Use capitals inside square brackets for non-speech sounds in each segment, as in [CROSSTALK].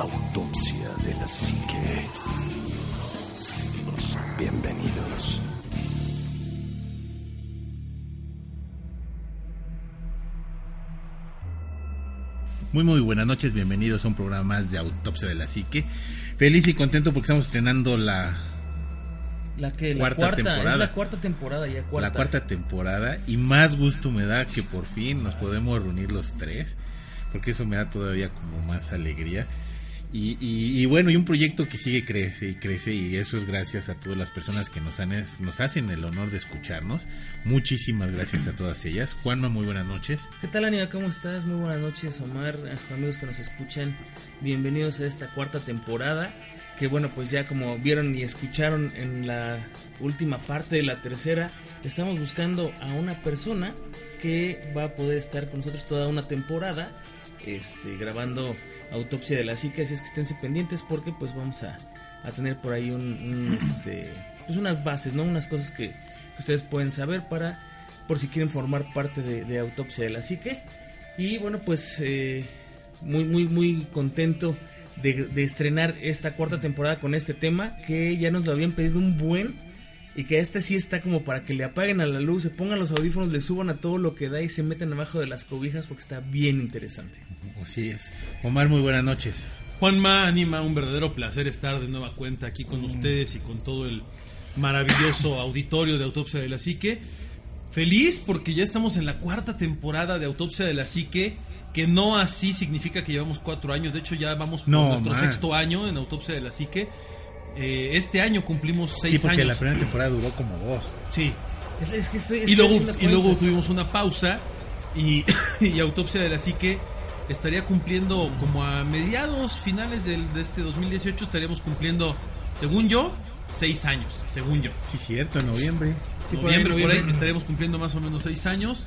Autopsia de la Psique. Bienvenidos. Muy muy buenas noches, bienvenidos a un programa más de Autopsia de la Psique. Feliz y contento porque estamos estrenando la, La que la Cuarta cuarta, temporada. es la cuarta temporada ya cuarta. la cuarta temporada y más gusto me da que por fin nos podemos reunir los tres, porque eso me da todavía como más alegría. Y, bueno, y un proyecto que sigue crece y crece y eso es gracias a todas las personas que nos, han, nos hacen el honor de escucharnos. Muchísimas gracias a todas ellas. Juanma, muy buenas noches. ¿Qué tal, Aníbal? ¿Cómo estás? Muy buenas noches, Omar, a- amigos que nos escuchan. Bienvenidos a esta cuarta temporada. Que bueno, pues ya como vieron y escucharon en la última parte de la tercera, estamos buscando a una persona que va a poder estar con nosotros toda una temporada, este, grabando autopsia de la psique, así es que esténse pendientes porque pues vamos a, a tener por ahí un, un, [CLEARS THROAT] este, pues unas bases, ¿no? Unas cosas que, que ustedes pueden saber para por si quieren formar parte de, de Autopsia de la Psique. Y bueno, pues eh, muy, muy, muy contento de, de estrenar esta cuarta temporada con este tema que ya nos lo habían pedido un buen. Y que este sí está como para que le apaguen a la luz, se pongan los audífonos, le suban a todo lo que da y se metan abajo de las cobijas porque está bien interesante. Así es. Omar, muy buenas noches. Juanma Anima, un verdadero placer estar de nueva cuenta aquí con ustedes y con todo el maravilloso auditorio de Autopsia de la Psique. Feliz porque ya estamos en la cuarta temporada de Autopsia de la Psique, que no así significa que llevamos cuatro años, de hecho ya vamos por No, nuestro sexto año en Autopsia de la Psique. Eh, este año cumplimos Sí, seis porque años. la primera temporada duró como dos. Sí, Es, es que estoy- y luego, y tuvimos una pausa y, [COUGHS] y Autopsia de la Psique estaría cumpliendo como a mediados finales del, de este 2018 estaríamos cumpliendo, según yo, seis años, según yo. Sí, cierto, en noviembre. Sí, por ahí, noviembre, por ahí, noviembre. estaremos cumpliendo más o menos seis años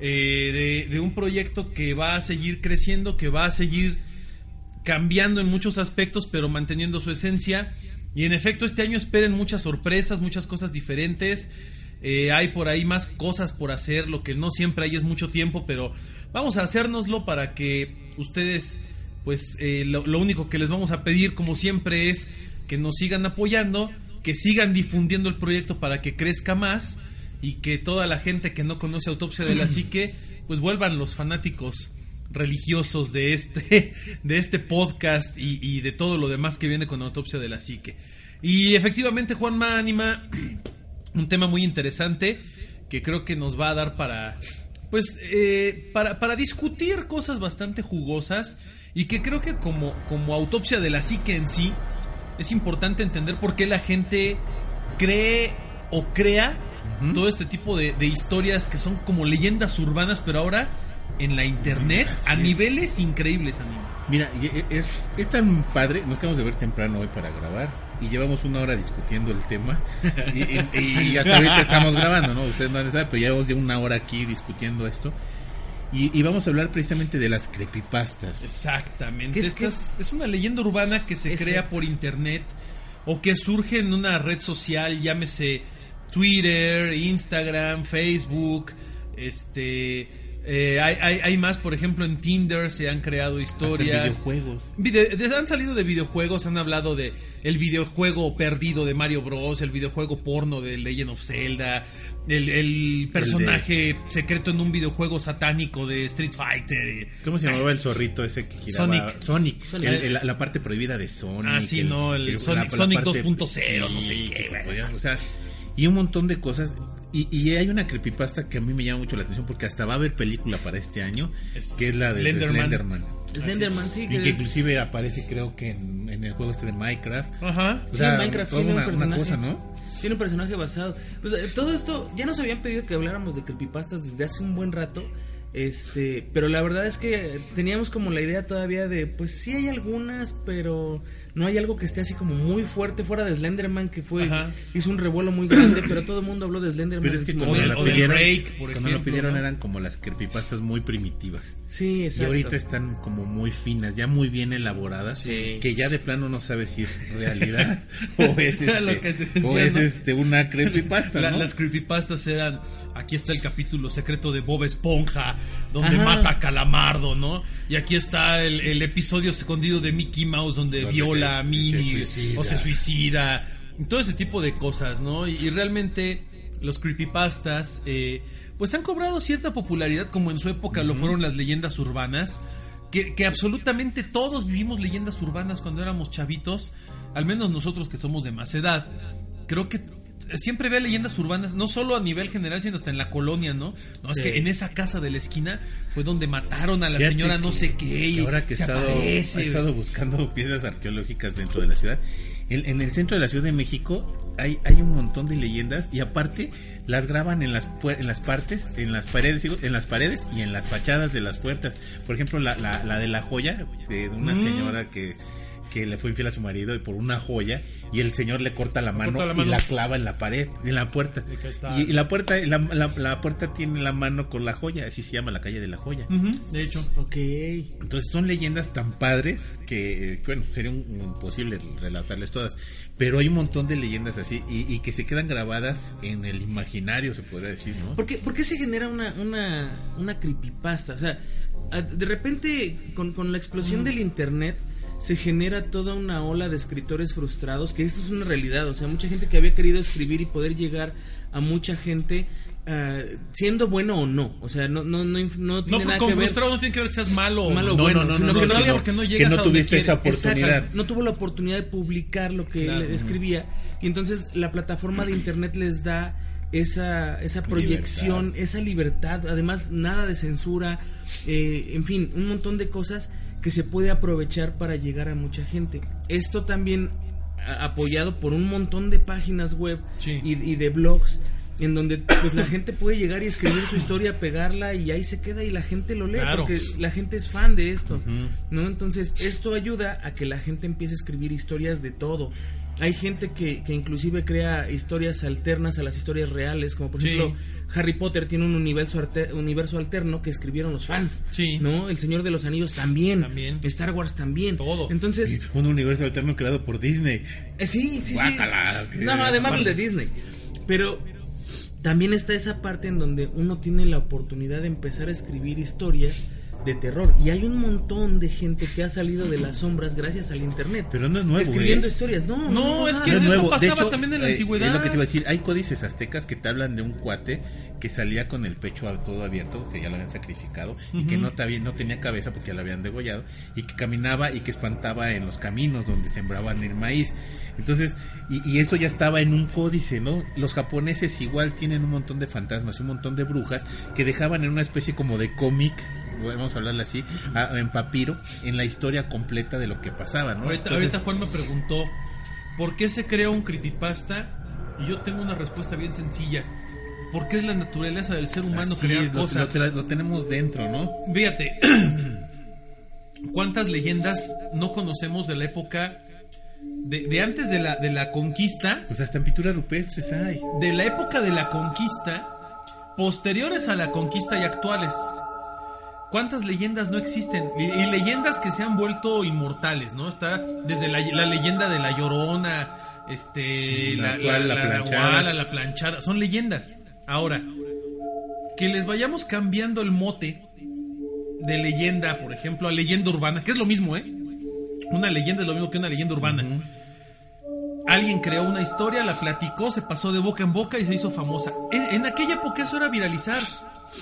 eh, de, de un proyecto que va a seguir creciendo, que va a seguir cambiando en muchos aspectos, pero manteniendo su esencia. Y en efecto, este año esperen muchas sorpresas, muchas cosas diferentes. Eh, hay por ahí más cosas por hacer, lo que no siempre hay es mucho tiempo, pero vamos a hacérnoslo para que ustedes, pues eh, lo, lo único que les vamos a pedir, como siempre, es que nos sigan apoyando, que sigan difundiendo el proyecto para que crezca más y que toda la gente que no conoce Autopsia de la [CLEARS THROAT] Psique, pues vuelvan los fanáticos religiosos de este, [LAUGHS] de este podcast y, y de todo lo demás que viene con Autopsia de la Psique. Y efectivamente, Juanma anima [CLEARS THROAT] un tema muy interesante que creo que nos va a dar para, pues, eh, para, para discutir cosas bastante jugosas y que creo que como, como Autopsia de la Psique en sí, es importante entender por qué la gente cree o crea todo este tipo de, de historias que son como leyendas urbanas, pero ahora en la internet Así a es. niveles increíbles, Anima. Mira, e- es, es tan padre, nos quedamos de ver temprano hoy para grabar y llevamos una hora discutiendo el tema y, y- y [LAUGHS] hasta ahorita estamos grabando, ¿no? Ustedes no saben, pero llevamos ya una hora aquí discutiendo esto y, y vamos a hablar precisamente de las creepypastas. Exactamente. ¿Qué es- es, es una leyenda urbana que se Exacto. crea por internet o que surge en una red social, llámese Twitter, Instagram, Facebook, este... eh, hay, hay, hay más, por ejemplo, en Tinder se han creado Hasta en historias. videojuegos. Vide- de- han salido de videojuegos, han hablado de el videojuego perdido de Mario Bros, el videojuego porno de Legend of Zelda, el, el personaje secreto en un videojuego satánico de Street Fighter. ¿Cómo se llamaba el zorrito ese que giraba? Sonic. Sonic. Sonic. El- el- la parte prohibida de Sonic. Ah, sí, no, el Sonic- Sonic 2.0, no sé qué, que podían- o sea, y un montón de cosas. Y, y hay una creepypasta que a mí me llama mucho la atención porque hasta va a haber película para este año, Es que es la de Slenderman. Slenderman. Slenderman, sí, Y que inclusive aparece creo que en, en el juego este de Minecraft. Ajá. O Sí, Minecraft tiene una, un una personaje. cosa, ¿no? Tiene un personaje basado. Pues eh, todo esto, ya nos habían pedido que habláramos de creepypastas desde hace un buen rato. Este, pero la verdad es que teníamos como la idea todavía de, pues sí hay algunas, pero no hay algo que esté así como muy fuerte fuera de Slenderman que fue Ajá. hizo un revuelo muy grande, pero todo el mundo habló de Slenderman. Pero es que cuando la pidieron, lo pidieron ¿no? eran como las creepypastas muy primitivas. Sí, Y exacto. ahorita están como muy finas, ya muy bien elaboradas, Sí. que ya de plano no sabes si es realidad [LAUGHS] o es, este, que te decía, o es ¿no? este, una creepypasta, La- ¿no? Las creepypastas eran, aquí está el capítulo secreto de Bob Esponja, donde Ajá. mata a Calamardo, ¿no? Y aquí está el, el episodio escondido de Mickey Mouse donde, Donde viola se- a Minnie o se suicida. Todo ese tipo de cosas, ¿no? Y, y realmente los creepypastas, eh, pues han cobrado cierta popularidad como en su época lo fueron las leyendas urbanas. Que, que absolutamente todos vivimos leyendas urbanas cuando éramos chavitos, al menos nosotros que somos de más edad. Creo que siempre ve leyendas urbanas, no solo a nivel general, sino hasta en la colonia, ¿no? No, es Sí. que en esa casa de la esquina fue donde mataron a la Fíjate señora no sé qué y ahora que se estado, aparece. he estado buscando [LAUGHS] piezas arqueológicas dentro de la ciudad, en, en el centro de la Ciudad de México hay, hay un montón de leyendas y aparte las graban en las en las partes, en las paredes, en las paredes y en las fachadas de las puertas. Por ejemplo, la, la, la de la joya de una Mm. señora que que le fue infiel a su marido y por una joya y el señor le corta la mano, corta la y la clava en la pared, en la puerta. Y, y la puerta la, la- la puerta tiene la mano con la joya, así se llama la calle de la joya. De hecho. Ok. Entonces son leyendas tan padres que, bueno, sería un- imposible relatarles todas. Pero hay un montón de leyendas así y, y que se quedan grabadas en el imaginario, se podría decir, ¿no? ¿Por qué, por qué se genera una, una, una creepypasta? O sea, de repente con, con la explosión del internet se genera toda una ola de escritores frustrados, que esto es una realidad. O sea, mucha gente que había querido escribir y poder llegar a mucha gente ah, siendo bueno o no. O sea, no, no, no, no No, tiene nada con que ver. frustrado no tiene que ver que seas malo. o Malo o no, bueno, no, no, sino no, que no, no- no, porque no que no a donde tuviste esa oportunidad. Exacto, no tuvo la oportunidad de publicar lo que Claro. él escribía y entonces la plataforma de internet les da esa, esa proyección, esa libertad, además nada de censura, eh, en fin, un montón de cosas que se puede aprovechar para llegar a mucha gente. Esto también apoyado por un montón de páginas web Sí. y, y de blogs en donde pues la gente puede llegar y escribir su historia, pegarla y ahí se queda y la gente lo lee Claro. porque la gente es fan de esto, ¿no? Entonces esto ayuda a que la gente empiece a escribir historias de todo. Hay gente que, que inclusive crea historias alternas a las historias reales, como por Sí. ejemplo Harry Potter tiene un universo, arte- universo alterno que escribieron los fans, Sí. ¿no? El Señor de los Anillos también, También. Star Wars también, Todo. Entonces, Un universo alterno creado por Disney. eh, sí, sí, Guácala, sí. que- No, además el de Disney. Pero también está esa parte en donde uno tiene la oportunidad de empezar a escribir historias de terror. Y hay un montón de gente que ha salido de las sombras gracias al internet. Pero no es nuevo, Escribiendo ¿eh? historias. No, no, No, es que No es eso. De pasaba hecho, también en la eh, antigüedad. Es lo que te iba a decir. Hay códices aztecas que te hablan de un cuate que salía con el pecho a- todo abierto, que ya lo habían sacrificado, y que no, te- no tenía cabeza porque ya lo habían degollado, y que caminaba y que espantaba en los caminos donde sembraban el maíz. Entonces, y, y eso ya estaba en un códice, ¿no? Los japoneses igual tienen un montón de fantasmas, un montón de brujas que dejaban en una especie como de cómic, vamos a hablarle así, a- en papiro, en la historia completa de lo que pasaba, ¿no? Ahorita, Entonces- ahorita Juan me preguntó ¿Por qué se crea un creepypasta? Y yo tengo una respuesta bien sencilla. Porque es la naturaleza del ser humano crear es, lo- cosas. Lo, lo tenemos dentro, ¿no? Fíjate, [CLEARS THROAT] ¿cuántas leyendas no conocemos de la época de, de antes de la, de la conquista? Pues hasta en pinturas rupestres hay. De la época de la conquista, posteriores a la conquista y actuales. ¿Cuántas leyendas no existen? Y, y leyendas que se han vuelto inmortales, ¿no? Está desde la, la leyenda de la llorona, este, La la, actual, la planchada. la planchada. Son leyendas. Ahora, que les vayamos cambiando el mote de leyenda, por ejemplo, a leyenda urbana, que es lo mismo, ¿eh? Una leyenda es lo mismo que una leyenda urbana. Alguien creó una historia, la platicó, se pasó de boca en boca y se hizo famosa. En, en aquella época eso era viralizar.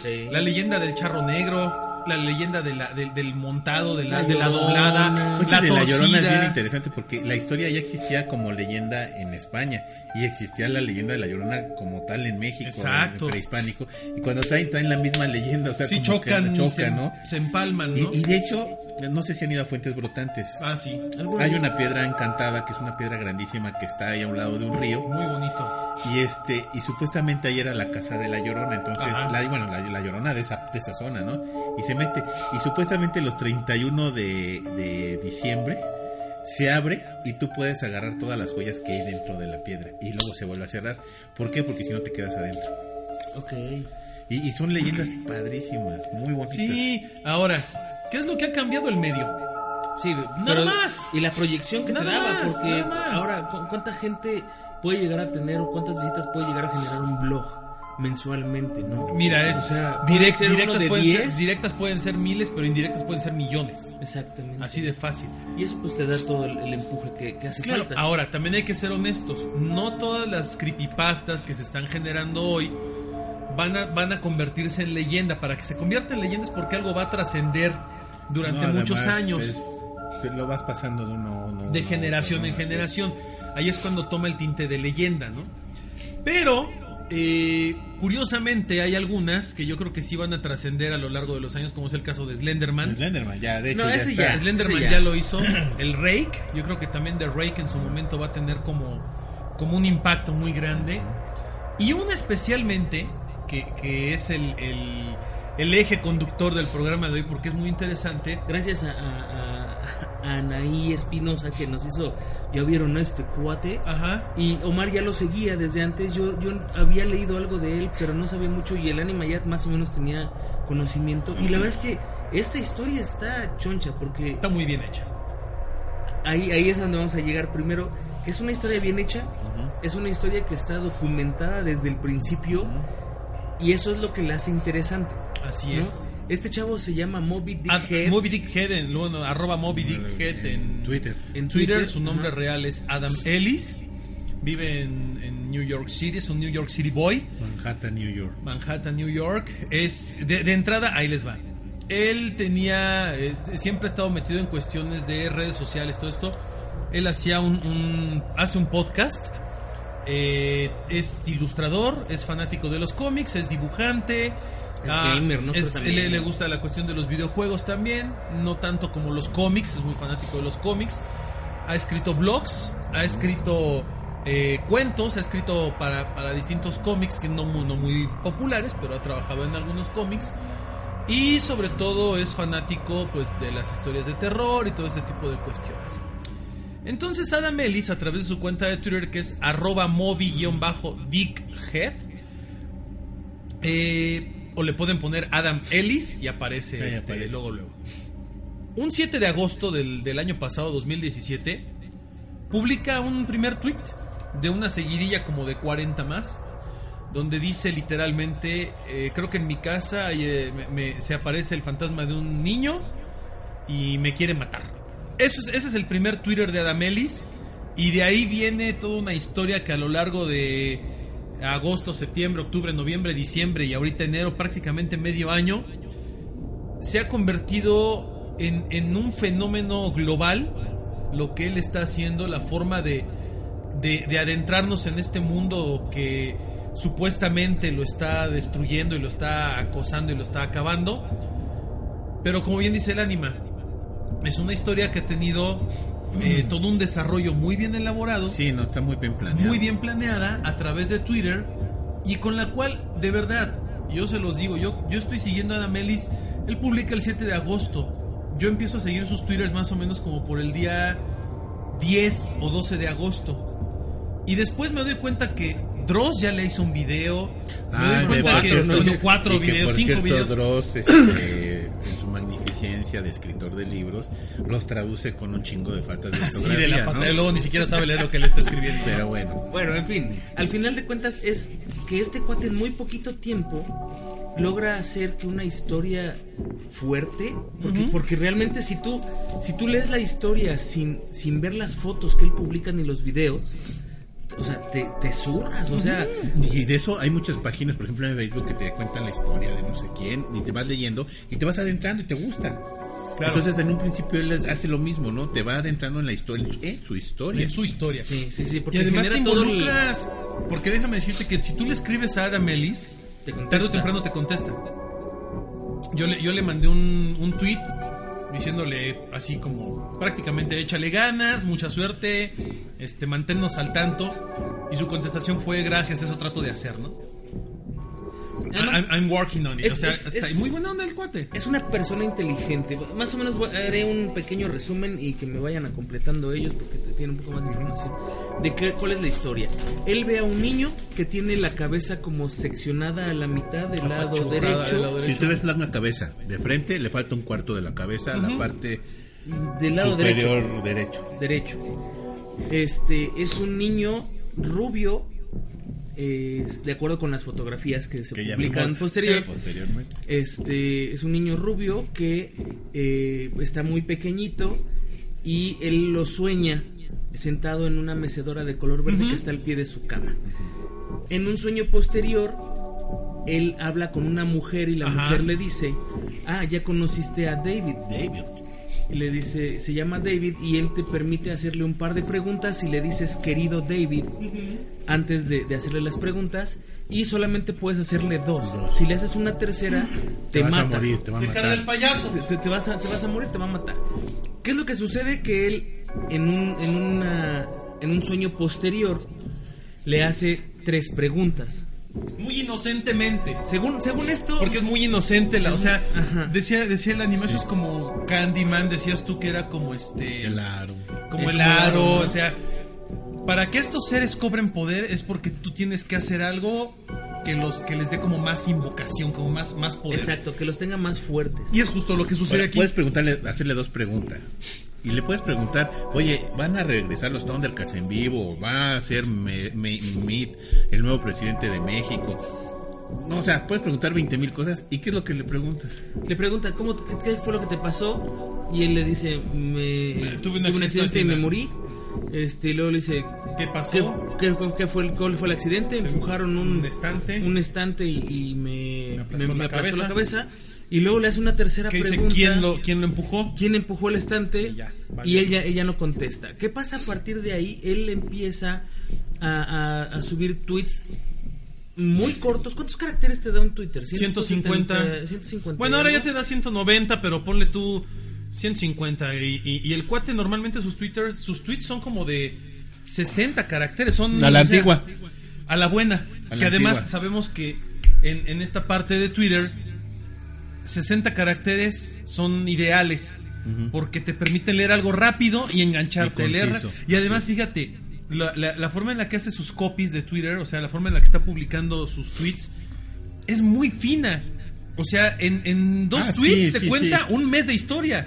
Sí. La leyenda del charro negro, la leyenda de la, del- del montado, de la, de la doblada, la de la Llorona es bien interesante porque la historia ya existía como leyenda en España y existía la leyenda de la Llorona como tal en México, Exacto. en prehispánico. Y cuando traen, traen la misma leyenda, o sea, Sí, como que chocan, choca, se, ¿no? se empalman, y de hecho, no sé si han ido a Fuentes Brotantes. Ah, sí. Hay una piedra encantada que es una piedra grandísima que está ahí a un lado de un río. Muy bonito. Y este, y supuestamente ahí era la casa de la Llorona, entonces, Ajá. la, bueno, la, la Llorona de esa, de esa zona, ¿no? Y se mete, y supuestamente los 31 de, de diciembre se abre y tú puedes agarrar todas las joyas que hay dentro de la piedra y luego se vuelve a cerrar. ¿Por qué? Porque si no te quedas adentro. Ok. Y, y son leyendas padrísimas, muy bonitas. Sí, ahora, ¿qué es lo que ha cambiado el medio? Sí, Nada más. Y la proyección que te Nada daba, más, porque nada más. ahora, ¿cu- ¿cuánta gente puede llegar a tener o cuántas visitas puede llegar a generar un blog? mensualmente, ¿no? Mira, es O sea, direct- directas, de pueden ser, 10. directas pueden ser miles, pero indirectas pueden ser millones. Exactamente. Así de fácil. Y eso pues te da todo el, el empuje que, que hace Claro, falta. ahora también hay que ser honestos. No todas las creepypastas que se están generando hoy van a, van a convertirse en leyenda. Para que se convierta en leyenda es porque algo va a trascender durante No, muchos años. es- lo vas pasando de uno a uno. de uno generación en generación. Ahí es cuando toma el tinte de leyenda, ¿no? Pero, eh, curiosamente, hay algunas que yo creo que sí van a trascender a lo largo de los años, como es el caso de Slenderman. Slenderman, ya, de hecho, No, ya ese está. ya. Slenderman Sí, ya. ya. lo hizo. El Rake, yo creo que también The Rake en su momento va a tener como, como un impacto muy grande. Y una especialmente, que, que es el, el, el eje conductor del programa de hoy, porque es muy interesante. Gracias a, a- a- a Anaí Espinosa que nos hizo, ya vieron a este cuate. Ajá. Y Omar ya lo seguía desde antes. Yo, yo había leído algo de él, pero no sabía mucho. Y el anime ya más o menos tenía conocimiento. Y la verdad es que esta historia está choncha, porque Está muy bien hecha. ahí, ahí es donde vamos a llegar primero. Que es una historia bien hecha. Es una historia que está documentada desde el principio. Y eso es lo que la hace interesante. Así ¿no? es. Este chavo se llama Moby Dick Ad- Head. Moby Dick Head, en, bueno, arroba Moby Dick Head en, Twitter. En Twitter. Su nombre ajá. real es Adam Ellis. Vive en, en New York City, es un New York City boy. Manhattan, New York. Manhattan, New York. Es de, de entrada, ahí les va. Él tenía, eh, siempre ha estado metido en cuestiones de redes sociales, todo esto. Él hacía un, un- hace un podcast. eh, es ilustrador, es fanático de los cómics, es dibujante. Es gamer, ¿no? Es- le, le gusta la cuestión de los videojuegos también, no tanto como los cómics, es muy fanático de los cómics. Ha escrito blogs, ha escrito eh, cuentos, ha escrito para, para distintos cómics que no, no muy populares, pero ha trabajado en algunos cómics. Y sobre todo es fanático pues de las historias de terror y todo este tipo de cuestiones. Entonces Adam Ellis, a través de su cuenta de Twitter, que es arroba moby-dickhead, eh, o le pueden poner Adam Ellis y aparece Ahí este, aparece. luego luego. Un 7 de agosto del, del año pasado, 2017, publica un primer tweet de una seguidilla como de 40 más, donde dice literalmente, eh, creo que en mi casa eh, me- me- se aparece el fantasma de un niño y me quiere matar. Eso es, ese es el primer Twitter de Adam Ellis y de ahí viene toda una historia que a lo largo de agosto, septiembre, octubre, noviembre, diciembre y ahorita enero, prácticamente medio año, se ha convertido en, en un fenómeno global lo que él está haciendo, la forma de, de, de adentrarnos en este mundo que supuestamente lo está destruyendo y lo está acosando y lo está acabando. Pero como bien dice el anima, es una historia que ha tenido eh, todo un desarrollo muy bien elaborado. Sí, no, está muy bien planeado. muy bien planeada a través de Twitter y con la cual, de verdad, yo se los digo, yo, yo estoy siguiendo a Adam Ellis, él publica el 7 de agosto, yo empiezo a seguir sus Twitters más o menos como por el día 10 o 12 de agosto. Y después me doy cuenta que Dross ya le hizo un video, me Ah, doy cuenta que no, cuatro videos, cinco cierto, videos. Dross, [CLEARS THROAT] este, magnificencia de escritor de libros, los traduce con un chingo de faltas de [LAUGHS] Sí, ortografía, de la ¿no? luego ni siquiera sabe leer lo que le está escribiendo. Pero bueno, Bueno, en fin, al final de cuentas es que este cuate en muy poquito tiempo logra hacer que una historia fuerte, porque, porque realmente si tú si tú lees la historia sin sin ver las fotos que él publica ni los videos, o sea, te, te zurras, o sea, y de eso hay muchas páginas, por ejemplo en Facebook, que te cuentan la historia de no sé quién, y te vas leyendo, y te vas adentrando y te gusta. Claro. Entonces, en un principio él hace lo mismo, ¿no? Te va adentrando en la historia, en su historia. en su historia. sí, sí, sí, Y porque además te genera todo el- involucras. Porque déjame decirte que si tú le escribes a Adam Ellis, tarde o temprano te contesta. Yo le, yo le mandé un, un tweet diciéndole así como prácticamente échale ganas, mucha suerte, este manténnos al tanto. Y su contestación fue gracias, eso trato de hacer, ¿no? Además- I'm, I'm working on it. Es- o sea, es- está es- muy buena onda el cuate. Es una persona inteligente. Más o menos voy- haré un pequeño resumen y que me vayan a completando ellos porque tienen un poco más de información. De qué, cuál es la historia. Él ve a un niño que tiene la cabeza como seccionada a la mitad del lado derecho. del lado Si usted ves la cabeza de frente, le falta un cuarto de la cabeza a la parte Del lado superior derecho. derecho. Derecho. Este es un niño rubio. Eh, de acuerdo con las fotografías que se Que publican vimos posterior, posteriormente. este es un niño rubio que eh, está muy pequeñito y él lo sueña sentado en una mecedora de color verde que está al pie de su cama. En un sueño posterior, él habla con una mujer y la Ajá. mujer le dice, ah, ya conociste a David. David. Y le dice, se llama David y él te permite hacerle un par de preguntas y le dices, querido David, antes de, de hacerle las preguntas. Y solamente puedes hacerle dos. Si le haces una tercera, te, Te, vas mata. a morir, te va a ¡Qué cara del matar. payaso! Te, te- te vas a, te vas a morir, te va a matar. ¿Qué es lo que sucede? Que él en un, en una, en un sueño posterior le hace tres preguntas. Muy inocentemente. Según, según esto... Porque es muy inocente, la, o sea, Ajá. decía, decía el anime, eso es como Candyman, decías tú que era como este, El aro. como El el aro, aro. o sea, para que estos seres cobren poder es porque tú tienes que hacer algo que los que les dé como más invocación, como más más poder. Exacto, que los tenga más fuertes. Y es justo lo que sucede Ahora, aquí. Puedes preguntarle, hacerle dos preguntas. Y le puedes preguntar, oye, ¿van a regresar los Thundercats en vivo? ¿Va a ser Me- Me- Meet el nuevo presidente de México? No, o sea, puedes preguntar 20 mil cosas. ¿Y qué es lo que le preguntas? Le pregunta, ¿cómo, qué, qué fue lo que te pasó? Y él le dice, me, tuve un accidente, accidente y me morí. Este, y luego le dice, ¿Qué ¿qué, pasó? qué- qué fue, el, cuál fue el accidente? Empujaron un, un estante. un estante y, y me, Me aplastó me- me la aplastó la cabeza. Y luego le hace una tercera que dice pregunta. quién lo quién lo empujó. ¿Quién empujó el estante? Y ya, vale. y ella, ella no contesta. ¿Qué pasa a partir de ahí? Él empieza a, a- a subir tweets muy cortos. ¿Cuántos caracteres te da un Twitter? 150. 150. Bueno, ahora ya algo. te da 190, pero ponle tú 150 y, y- y el cuate normalmente sus twitters, sus tweets son como de 60 caracteres, son A la o sea, antigua. a la buena, A la que además antigua. sabemos que en, en esta parte de Twitter 60 caracteres son ideales porque te permiten leer algo rápido y engancharte, Y leer y además fíjate la, la- la forma en la que hace sus copies de Twitter, o sea, la forma en la que está publicando sus tweets es muy fina. O sea, en, en dos Ah, tweets sí, te sí, cuenta un mes de historia.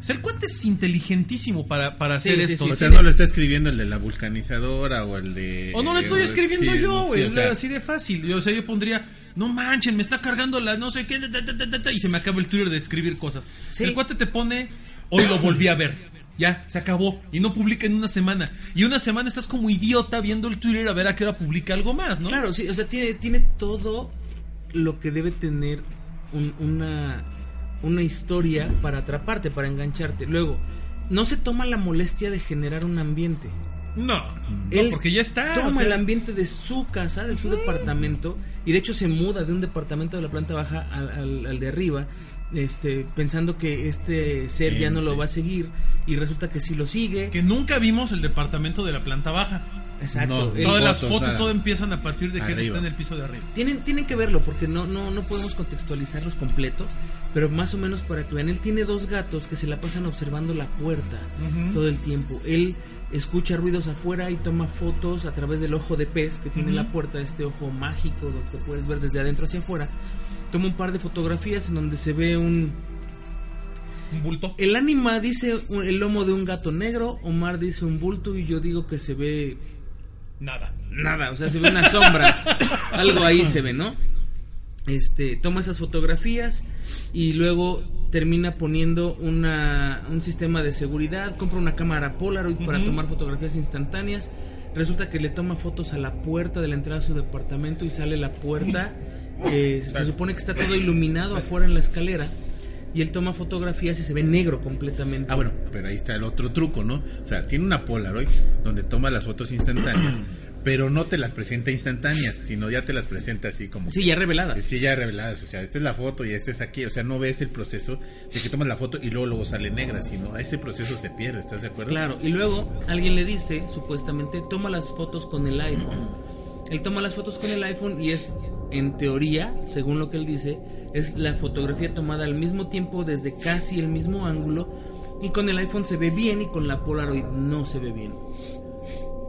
O sea, el cuate es inteligentísimo para, para hacer Sí, esto. sí. O sea, no lo está escribiendo el de la vulcanizadora o el de... O no lo estoy escribiendo yo, güey. o sea, así de fácil. Yo, o sea, yo pondría, no manchen, me está cargando la no sé qué, ta, ta, ta, ta, ta", y se me acaba el Twitter de escribir cosas. Sí. El cuate te pone, hoy lo volví a ver. Ya, se acabó. Y no publica en una semana. Y una semana estás como idiota viendo el Twitter a ver a qué hora publica algo más, ¿no? Claro, sí, o sea, tiene, tiene todo lo que debe tener un- una, una historia para atraparte, para engancharte. Luego, no se toma la molestia de generar un ambiente. No, no, Él porque ya está. Toma o sea, el ambiente de su casa, de su departamento, y de hecho se muda de un departamento de la planta baja al, al- al de arriba, este, pensando que este ser ya no lo va a seguir, y resulta que sí lo sigue. que nunca vimos el departamento de la planta baja. Exacto. No, Todas las fotos, nada. todo empiezan a partir de que él está en el piso de arriba. Tienen, tienen que verlo porque no, no, no podemos contextualizarlos completos, pero más o menos para que vean, él tiene dos gatos que se la pasan observando la puerta Ujú. todo el tiempo. Él escucha ruidos afuera y toma fotos a través del ojo de pez que tiene la puerta, este ojo mágico donde puedes ver desde adentro hacia afuera. Toma un par de fotografías en donde se ve un... Un bulto. El ánima dice un- el lomo de un gato negro, Omar dice un bulto y yo digo que se ve Nada. nada, o sea, se ve una sombra, [LAUGHS] algo ahí se ve, ¿no? Este, toma esas fotografías y luego termina poniendo una, un sistema de seguridad, compra una cámara Polaroid para tomar fotografías instantáneas, resulta que le toma fotos a la puerta de la entrada a su departamento y sale la puerta, [LAUGHS] eh, se supone que está todo iluminado afuera en la escalera y él toma fotografías y se ve negro completamente. Ah, bueno, pero ahí está el otro truco, ¿no? O sea, tiene una Polaroid donde toma las fotos instantáneas, [CLEARS THROAT] pero no te las presenta instantáneas, sino ya te las presenta así como... Sí, ya reveladas. Sí, ya reveladas, o sea, esta es la foto y esta es aquí, o sea, no ves el proceso de que tomas la foto y luego luego sale negra, sino ese proceso se pierde, ¿estás de acuerdo? Claro, y luego alguien le dice, supuestamente, toma las fotos con el iPhone. Él toma las fotos con el iPhone y es, en teoría, según lo que él dice, es la fotografía tomada al mismo tiempo desde casi el mismo ángulo y con el iPhone se ve bien y con la Polaroid no se ve bien.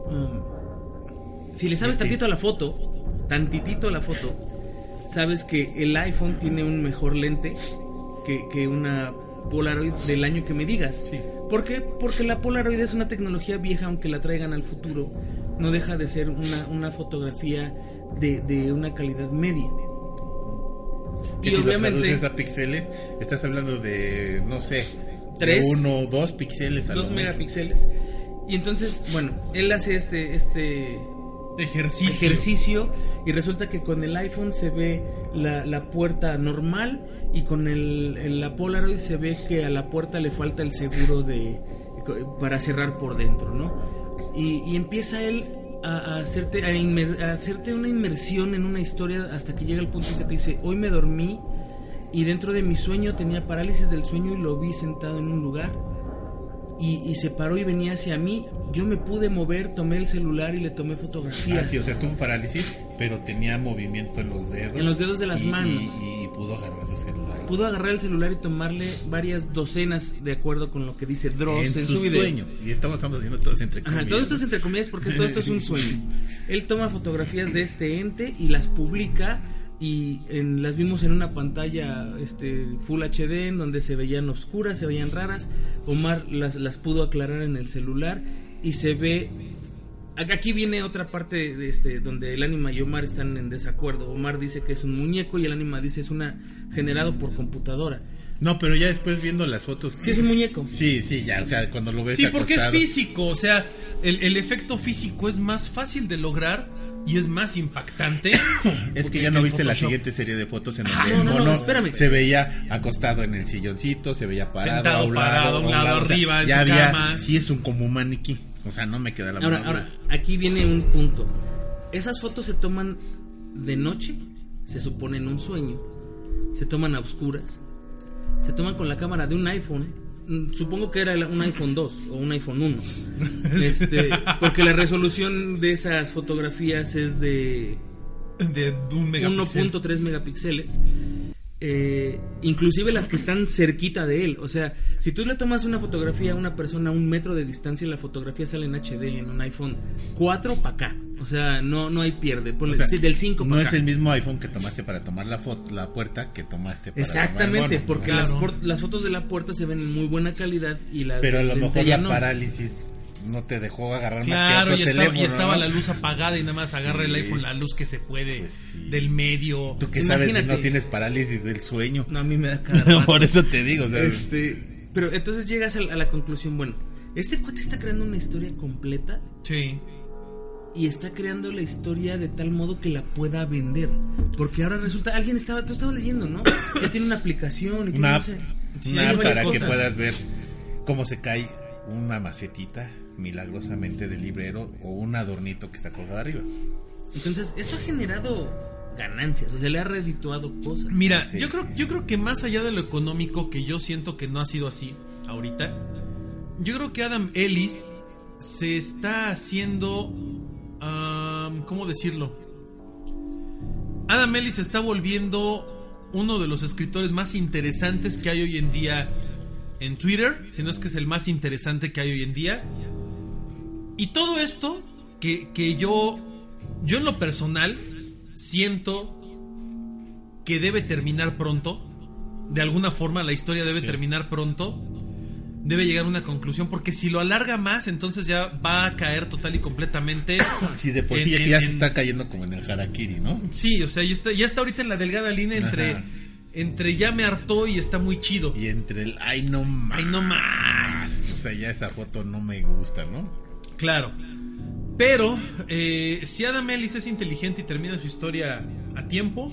Um, si le sabes tantito a la foto, tantitito a la foto, sabes que el iPhone tiene un mejor lente que, que una Polaroid del año que me digas. Sí. ¿Por qué? Porque la Polaroid es una tecnología vieja, aunque la traigan al futuro. No deja de ser una, una fotografía de, de una calidad media. Que Y si lo obviamente traduces a píxeles, estás hablando de, no sé, Tres. de uno o dos píxeles a lo 2 mucho. megapíxeles. Y entonces, bueno, él hace este, este Ejercicio. ejercicio y resulta que con el iPhone se ve la, la puerta normal y con el, la Polaroid se ve que a la puerta le falta el seguro de para cerrar por dentro, ¿no? Y, y empieza él a, a hacerte a, inmer- a hacerte una inmersión en una historia hasta que llega el punto en que te dice hoy me dormí y dentro de mi sueño tenía parálisis del sueño y lo vi sentado en un lugar y, y se paró y venía hacia mí. Yo me pude mover, tomé el celular y le tomé fotografías. Ah, sí, o sea, tuvo parálisis, pero tenía movimiento en los dedos. En los dedos de las y- manos. Y, y pudo agarrar su celular. Pudo agarrar el celular y tomarle varias docenas de acuerdo con lo que dice Dross en, en su, video. sueño. Y estamos, estamos haciendo todos entre Ajá, comillas. todo esto es entre comillas porque todo esto es un [LAUGHS] sueño. Él toma fotografías de este ente y las publica y en- las vimos en una pantalla este Full HD en donde se veían oscuras, se veían raras. Omar las, las pudo aclarar en el celular y se ve Aquí viene otra parte de este donde el anima y Omar están en desacuerdo. Omar dice que es un muñeco y el anima dice es una generado por computadora. No, pero ya después viendo las fotos. Sí es un muñeco. Sí, sí, ya, o sea, cuando lo ves Sí, porque es físico, o sea, el, el efecto físico es más fácil de lograr y es más impactante. [COUGHS] Es que ya no viste la siguiente serie de fotos en donde Ah, no, el no, no, mono espérame. se veía acostado en el silloncito, se veía parado, Sentado, a un lado, parado, a un lado, o sea, arriba, en ya su había, cama. sí es un como un maniquí. O sea, no me queda la Ahora, ahora, aquí viene un punto. Esas fotos se toman de noche, se supone en un sueño, se toman a oscuras, se toman con la cámara de un iPhone. Mm, Supongo que era un iPhone 2 o un iPhone 1. [LAUGHS] Este, porque la resolución de esas fotografías es de De un megapíxel. 1.3 megapíxeles. Eh, inclusive las que están cerquita de él. O sea, si tú le tomas una fotografía a una persona a un metro de distancia, la fotografía sale en HD en un iPhone 4 para acá. O sea, no, no hay pierde. Ponle- O sea, sí, del 5 no es el mismo iPhone que tomaste para tomar la foto, la puerta que tomaste para Exactamente, tomar el mono. porque Claro. las, por- las fotos de la puerta se ven en muy buena calidad y las Pero a lo mejor la no. parálisis no te dejó agarrar Claro, más y que otro estaba, y estaba ¿no? la luz apagada y nada más agarra el iPhone la luz que se puede Pues sí. del medio. Tú que sabes si no tienes parálisis del sueño. No, a mí me da cada [LAUGHS] rato. Por eso te digo, Este, pero entonces llegas a la, a la conclusión, bueno, este cuate está creando una historia completa Sí. y está creando la historia de tal modo que la pueda vender. Porque ahora resulta, alguien estaba, tú estabas leyendo, ¿no? [COUGHS] Ya tiene una aplicación y tiene, una no sé, una para que puedas ver cómo se cae una macetita milagrosamente del librero o un adornito que está colgado arriba. Entonces, esto ha generado ganancias, o sea, le ha redituado cosas. Mira, Sí. yo creo, yo creo que más allá de lo económico, que yo siento que no ha sido así ahorita, yo creo que Adam Ellis se está haciendo. am, ¿Cómo decirlo? Adam Ellis se está volviendo uno de los escritores más interesantes que hay hoy en día en Twitter, si no es que es el más interesante que hay hoy en día. Y todo esto que, que yo, yo en lo personal siento que debe terminar pronto. De alguna forma la historia debe terminar pronto. Debe llegar a una conclusión porque si lo alarga más entonces ya va a caer total y completamente. [COUGHS] Si de por en- sí ya, en- ya se está cayendo como en el harakiri, ¿no? Sí, o sea, ya está, ya está ahorita en la delgada línea entre, Ajá. entre ya me hartó y está muy chido. Y entre el ay no más. Ay, no más. O sea, ya esa foto no me gusta, ¿no? Claro. Pero eh, si Adam Ellis es inteligente y termina su historia a tiempo,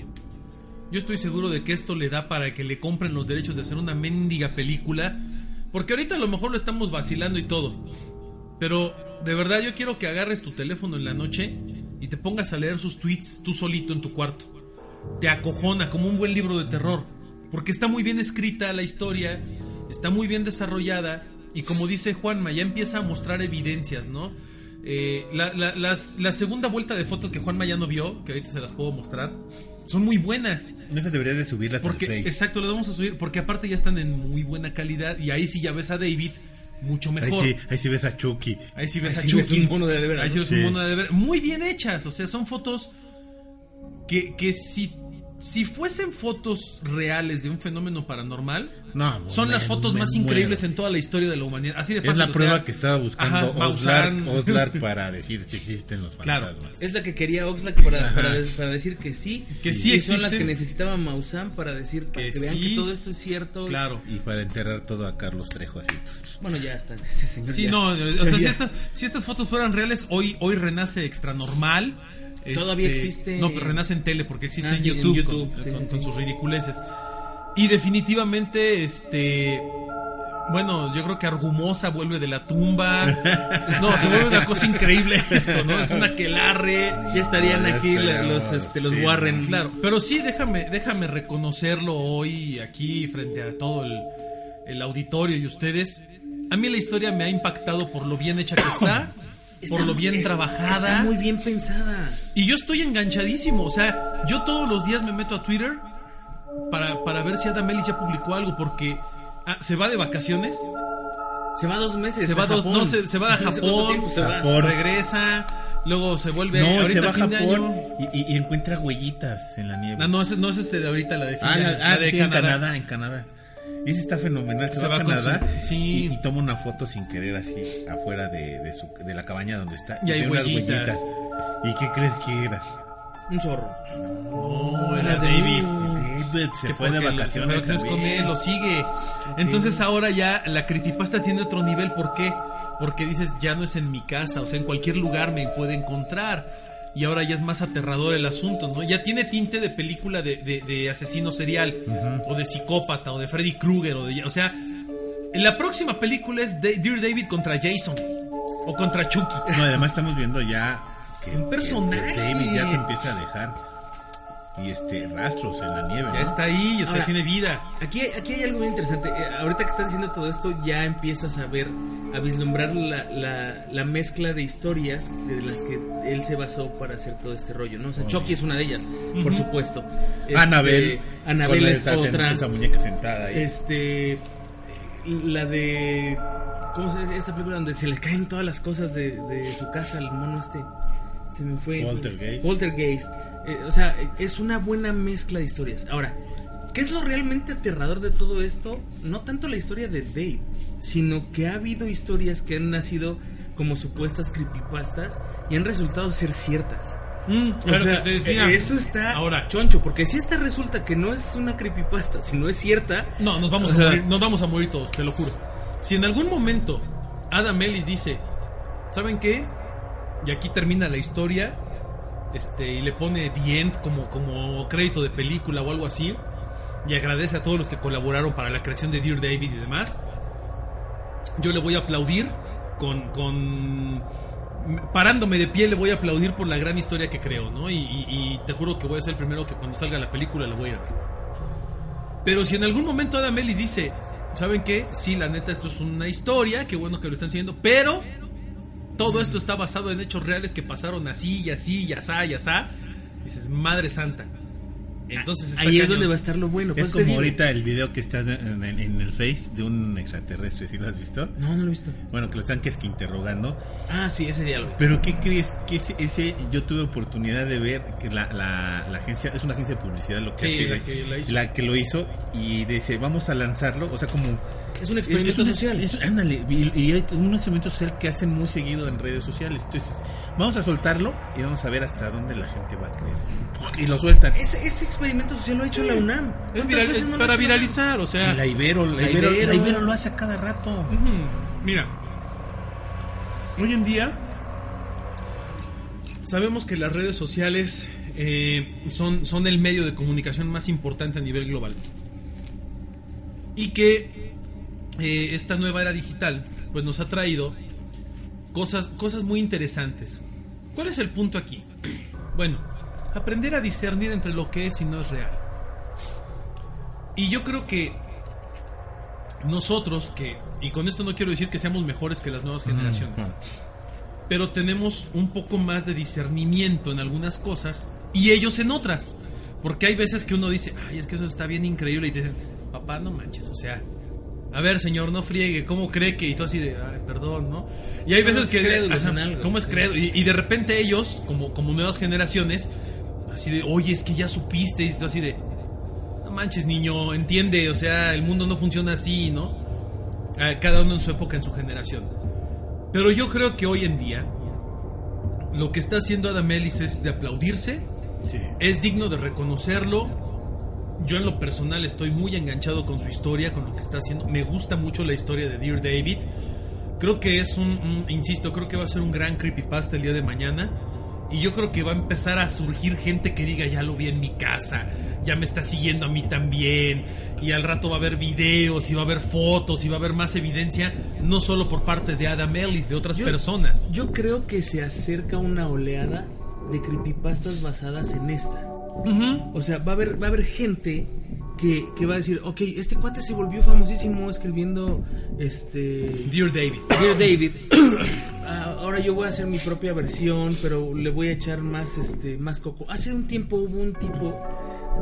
yo estoy seguro de que esto le da para que le compren los derechos de hacer una mendiga película. Porque ahorita a lo mejor lo estamos vacilando y todo. Pero de verdad yo quiero que agarres tu teléfono en la noche y te pongas a leer sus tweets tú solito en tu cuarto. Te acojona como un buen libro de terror. Porque está muy bien escrita la historia, está muy bien desarrollada y como dice Juanma, ya empieza a mostrar evidencias, ¿no? Eh, la, la- las- la segunda vuelta de fotos que Juanma ya no vio, que ahorita se las puedo mostrar, son muy buenas. Esas deberías de subirlas Porque, al Face. exacto, las vamos a subir, porque aparte ya están en muy buena calidad y ahí sí ya ves a David mucho Ahí mejor. sí, ahí sí ves a Chucky. Ahí sí ves Ahí a sí ves Chucky. un mono de de veras, Ahí sí ¿no? ves un mono de de veras. Muy bien hechas. O sea, son fotos que, que si si fuesen fotos reales de un fenómeno paranormal, No, son me- las fotos más muero. increíbles en toda la historia de la humanidad. Así de fácil. Es la o prueba sea, que estaba buscando. Oslar [LAUGHS] para decir si existen los Claro. fantasmas. Es la que quería Oxlack para, decir que sí. Que sí y son las existen. que necesitaba Maussan para decir Que que, vean sí. que todo esto es cierto. Claro. Y para enterrar todo a Carlos Trejo así. Bueno, ya está. Ese señor Sí, ya- no, o sea, si [LAUGHS] estas, si estas fotos fueran reales, hoy, hoy renace extra normal. Todavía existe- No, pero renace en tele porque existe Ah, en sí, en YouTube, YouTube, con, sí, con- sí, con sí. sus ridiculeces. Y definitivamente, este. Bueno, yo creo que Argumosa vuelve de la tumba. No, se vuelve una cosa increíble [LAUGHS] esto, ¿no? Es una quelarre. Ya estarían aquí los, este, los sí, Warren. Claro, pero sí, déjame, déjame reconocerlo hoy aquí frente a todo el, el auditorio y ustedes. A mí la historia me ha impactado por lo bien hecha que está, [COUGHS] por Está- lo bien es- trabajada. Está muy bien pensada. Y yo estoy enganchadísimo. O sea, yo todos los días me meto a Twitter para, para ver si Adam Ellis ya publicó algo, porque ah, se va de vacaciones, Se va dos meses. se va a dos, Japón. no, se, se va a [LAUGHS] No Japón, tiempo se va. Japón. regresa, luego se vuelve No, ahorita se va a fin de Japón año. y, y- y encuentra huellitas en la nieve. Ah, no, no, ese es de ahorita la de fin Ah, de la- ah, la de sí, Canadá. en Canadá, en Canadá. Y ese está fenomenal. Se, Se va, va a con Canadá su- sí. y, y toma una foto sin querer así afuera de, de, su, de la cabaña donde está. Y hay ve unas huellitas. ¿Y qué crees que era? Un zorro. No, era David. David se Que fue de vacaciones. con él, lo sigue. Entonces ahora ya la creepypasta tiene otro nivel. ¿Por qué? Porque dices, ya no es en mi casa, o sea, en cualquier lugar me puede encontrar. Y ahora ya es más aterrador el asunto, ¿no? Ya tiene tinte de película de, de- de asesino serial, o de psicópata, o de Freddy Krueger, o de... O sea, en la próxima película es Dear David contra Jason, o contra Chucky. No, además estamos viendo ya que, Un personaje. que David ya te empieza a dejar. Y este, rastros en la nieve. Ya ¿no? está ahí, o sea, Ahora, tiene vida. Aquí, aquí hay algo muy interesante. Eh, ahorita que estás diciendo todo esto, ya empiezas a ver, a vislumbrar la, la, la mezcla de historias de las que él se basó para hacer todo este rollo, ¿no? O sea, Chucky es una de ellas, por supuesto. Este, Anabel. Anabel es esa, otra. Esa muñeca sentada ahí. Este. La de. ¿Cómo se llama esta película donde se le caen todas las cosas de, de su casa al mono este? Se me fue. Poltergeist. Poltergeist. Eh, o sea, es una buena mezcla de historias. Ahora, ¿qué es lo realmente aterrador de todo esto? No tanto la historia de Dave, sino que ha habido historias que han nacido como supuestas creepypastas y han resultado ser ciertas. Mm, O sea, te decía. eh, eso está Ahora, choncho, porque si esta resulta que no es una creepypasta, sino es cierta, No, nos vamos a Ajá. morir, nos vamos a morir todos, te lo juro. Si en algún momento Adam Ellis dice, ¿saben qué? Y aquí termina la historia, este, y le pone The End como, como crédito de película o algo así, y agradece a todos los que colaboraron para la creación de Dear David y demás, yo le voy a aplaudir con, con parándome de pie le voy a aplaudir por la gran historia que creo, ¿no? Y, y- te juro que voy a ser el primero que cuando salga la película la voy a ver. Pero si en algún momento Adam Ellis dice, ¿saben qué? Sí, la neta, esto es una historia, qué bueno que lo están haciendo, pero todo esto está basado en hechos reales que pasaron así y así y asá y asá. Dices, Madre Santa. Entonces ahí es donde va a estar lo bueno. Es Pues te como ahorita el video que está en, el Face de un extraterrestre, ¿sí lo has visto? No, no lo he visto. Bueno, que lo están que es que interrogando. Ah, sí, ese vi. Pero ¿qué crees? Que ese, ese yo tuve oportunidad de ver que la, la, la agencia, es una agencia de publicidad lo que Sí, hace, la que la hizo. la que lo hizo y dice, vamos a lanzarlo, o sea, como... Es un experimento un- social. es- ándale, y, y hay un experimento social que hacen muy seguido en redes sociales. Entonces, vamos a soltarlo y vamos a ver hasta dónde la gente va a creer. Y lo sueltan. Ese, ese experimento social lo ha hecho la UNAM. Es ¿Cuántas viral- veces es no lo para viralizar, o sea... La Ibero, la, La Ibero, Ibero. la Ibero lo hace a cada rato. Mira, hoy en día sabemos que las redes sociales eh, son, son el medio de comunicación más importante a nivel global. Y que eh, esta nueva era digital pues nos ha traído cosas, cosas muy interesantes. ¿Cuál es el punto aquí? Bueno, aprender a discernir entre lo que es y no es real. Y yo creo que nosotros que, y con esto no quiero decir que seamos mejores que las nuevas generaciones, pero tenemos un poco más de discernimiento en algunas cosas y ellos en otras. Porque hay veces que uno dice, ay, es que eso está bien increíble y te dicen, papá, no manches, o sea, a ver, señor, no friegue, ¿cómo cree que? Y tú así de, ay, perdón, ¿no? Y hay veces que, crédulos ajá. ¿cómo es credo? Y, y de repente ellos, como, como nuevas generaciones, así de, oye, es que ya supiste, y tú así de, no manches niño, entiende, o sea, el mundo no funciona así, ¿no? Cada uno en su época, en su generación. Pero yo creo que hoy en día, lo que está haciendo Adam Ellis es de aplaudirse, es digno de reconocerlo. Yo en lo personal estoy muy enganchado con su historia, con lo que está haciendo. Me gusta mucho la historia de Dear David. Creo que es un, un- insisto, creo que va a ser un gran creepypasta el día de mañana. Y yo creo que va a empezar a surgir gente que diga, ya lo vi en mi casa, ya me está siguiendo a mí también. Y al rato va a haber videos, y va a haber fotos, y va a haber más evidencia, no solo por parte de Adam Ellis, de otras Yo- personas. Yo creo que se acerca una oleada de creepypastas basadas en esta. O sea, va a haber, va a haber gente que, que va a decir, ok, este cuate se volvió famosísimo escribiendo este Dear David. Dear David. [CLEARS THROAT] ah, Ahora yo voy a hacer mi propia versión, pero le voy a echar más este más coco. Hace un tiempo hubo un tipo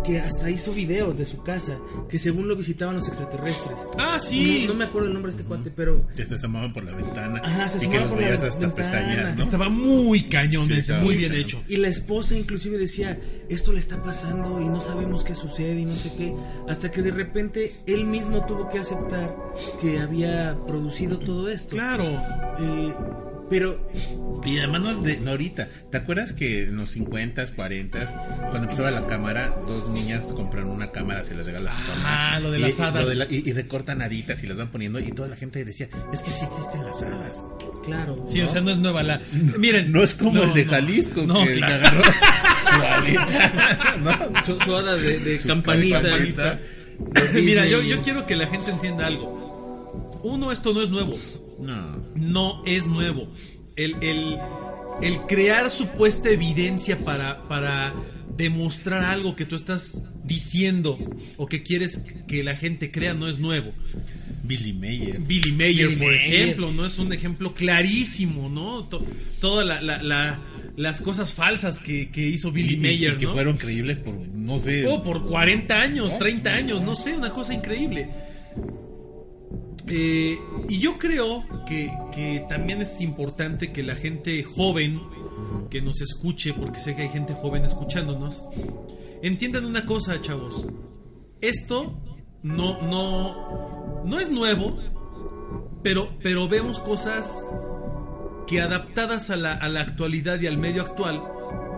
que hasta hizo videos de su casa, que según lo visitaban los extraterrestres. Ah, sí. No, no me acuerdo el nombre de este cuate, pero Que se asomaban por la ventana Ajá, se y que asomaban los por la veías hasta ventana. pestañear, ¿no? Estaba muy cañón Sí, ese, estaba muy muy bien cañón. hecho. Y la esposa inclusive decía, esto le está pasando y no sabemos qué sucede y no sé qué. Hasta que de repente él mismo tuvo que aceptar que había producido todo esto. Claro. Eh, pero Y además no, de, no ahorita. ¿Te acuerdas que en los 50s, 40s, cuando empezaba la cámara, dos niñas compran una cámara, se las regala su mamá? Ah, lo de y, las hadas. de la- y, y recortan haditas y las van poniendo y toda la gente decía, es que sí existen las hadas. claro. Sí, o sea, no es nueva la. Miren. No es como el de no. Jalisco No, que claro. agarró su. [LAUGHS] ¿no? Su, su hada de, de Su campanita. campanita. Mira, yo, yo quiero que la gente entienda algo. Uno, esto no es nuevo. No. No es nuevo. El, el, el crear supuesta evidencia para, para demostrar algo que tú estás diciendo o que quieres que la gente crea no es nuevo. Billy Mayer. Billy Mayer, Billy por Mayer. ejemplo, ¿no? Es un ejemplo clarísimo, ¿no? To- Todas la- la- la- las cosas falsas que, que hizo Billy Y- y- Mayer, y que ¿no? fueron creíbles por, no sé. Oh, por 40 años, 30 años, no sé, una cosa increíble. Eh, y yo creo que, también es importante que la gente joven que nos escuche, porque sé que hay gente joven escuchándonos, entiendan una cosa, chavos. Esto no, no, no es nuevo, pero, pero vemos cosas que adaptadas a la, a la actualidad y al medio actual,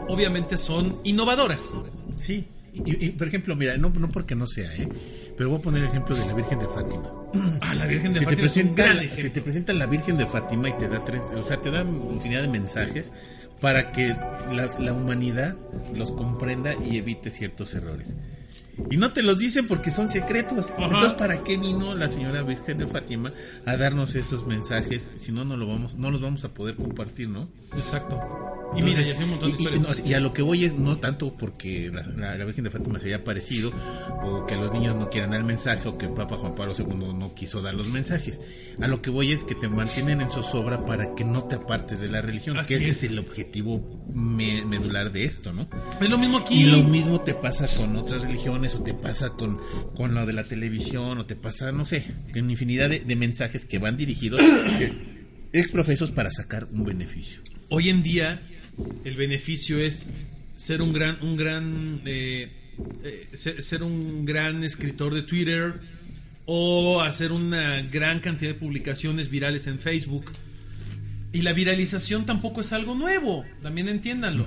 obviamente son innovadoras. Sí. Y, por ejemplo, mira, no, no porque no sea, ¿eh? Pero voy a poner el ejemplo de la Virgen de Fátima. [CLEARS THROAT] Ah, la Virgen de Se te, Fátima es un presenta, gran la- ejemplo. se te presenta la Virgen de Fátima y te da tres, o sea, te da infinidad de mensajes para que la, la humanidad los comprenda y evite ciertos errores. Y no te los dicen porque son secretos. Ajá. Entonces, ¿para qué vino la señora Virgen de Fátima a darnos esos mensajes? Si no, no, lo vamos, no los vamos a poder compartir, ¿no? Exacto. Y mira, ya hay un montón de y- y- historias. no, y a lo que voy es no tanto porque la, la- la Virgen de Fátima se haya aparecido o que los niños no quieran dar el mensaje o que el Papa Juan Pablo II no quiso dar los mensajes. A lo que voy es que te mantienen en zozobra para que no te apartes de la religión, Así que ese es. es el objetivo me- medular de esto, ¿no? es lo mismo aquí. Y lo mismo te pasa con otras religiones o te pasa con, con lo de la televisión o te pasa, no sé, con infinidad de, de mensajes que van dirigidos eh, exprofesos para sacar un beneficio. Hoy en día, el beneficio es ser un gran, un gran, eh, eh, ser, ser un gran escritor de Twitter o hacer una gran cantidad de publicaciones virales en Facebook. Y la viralización tampoco es algo nuevo, también entiéndanlo.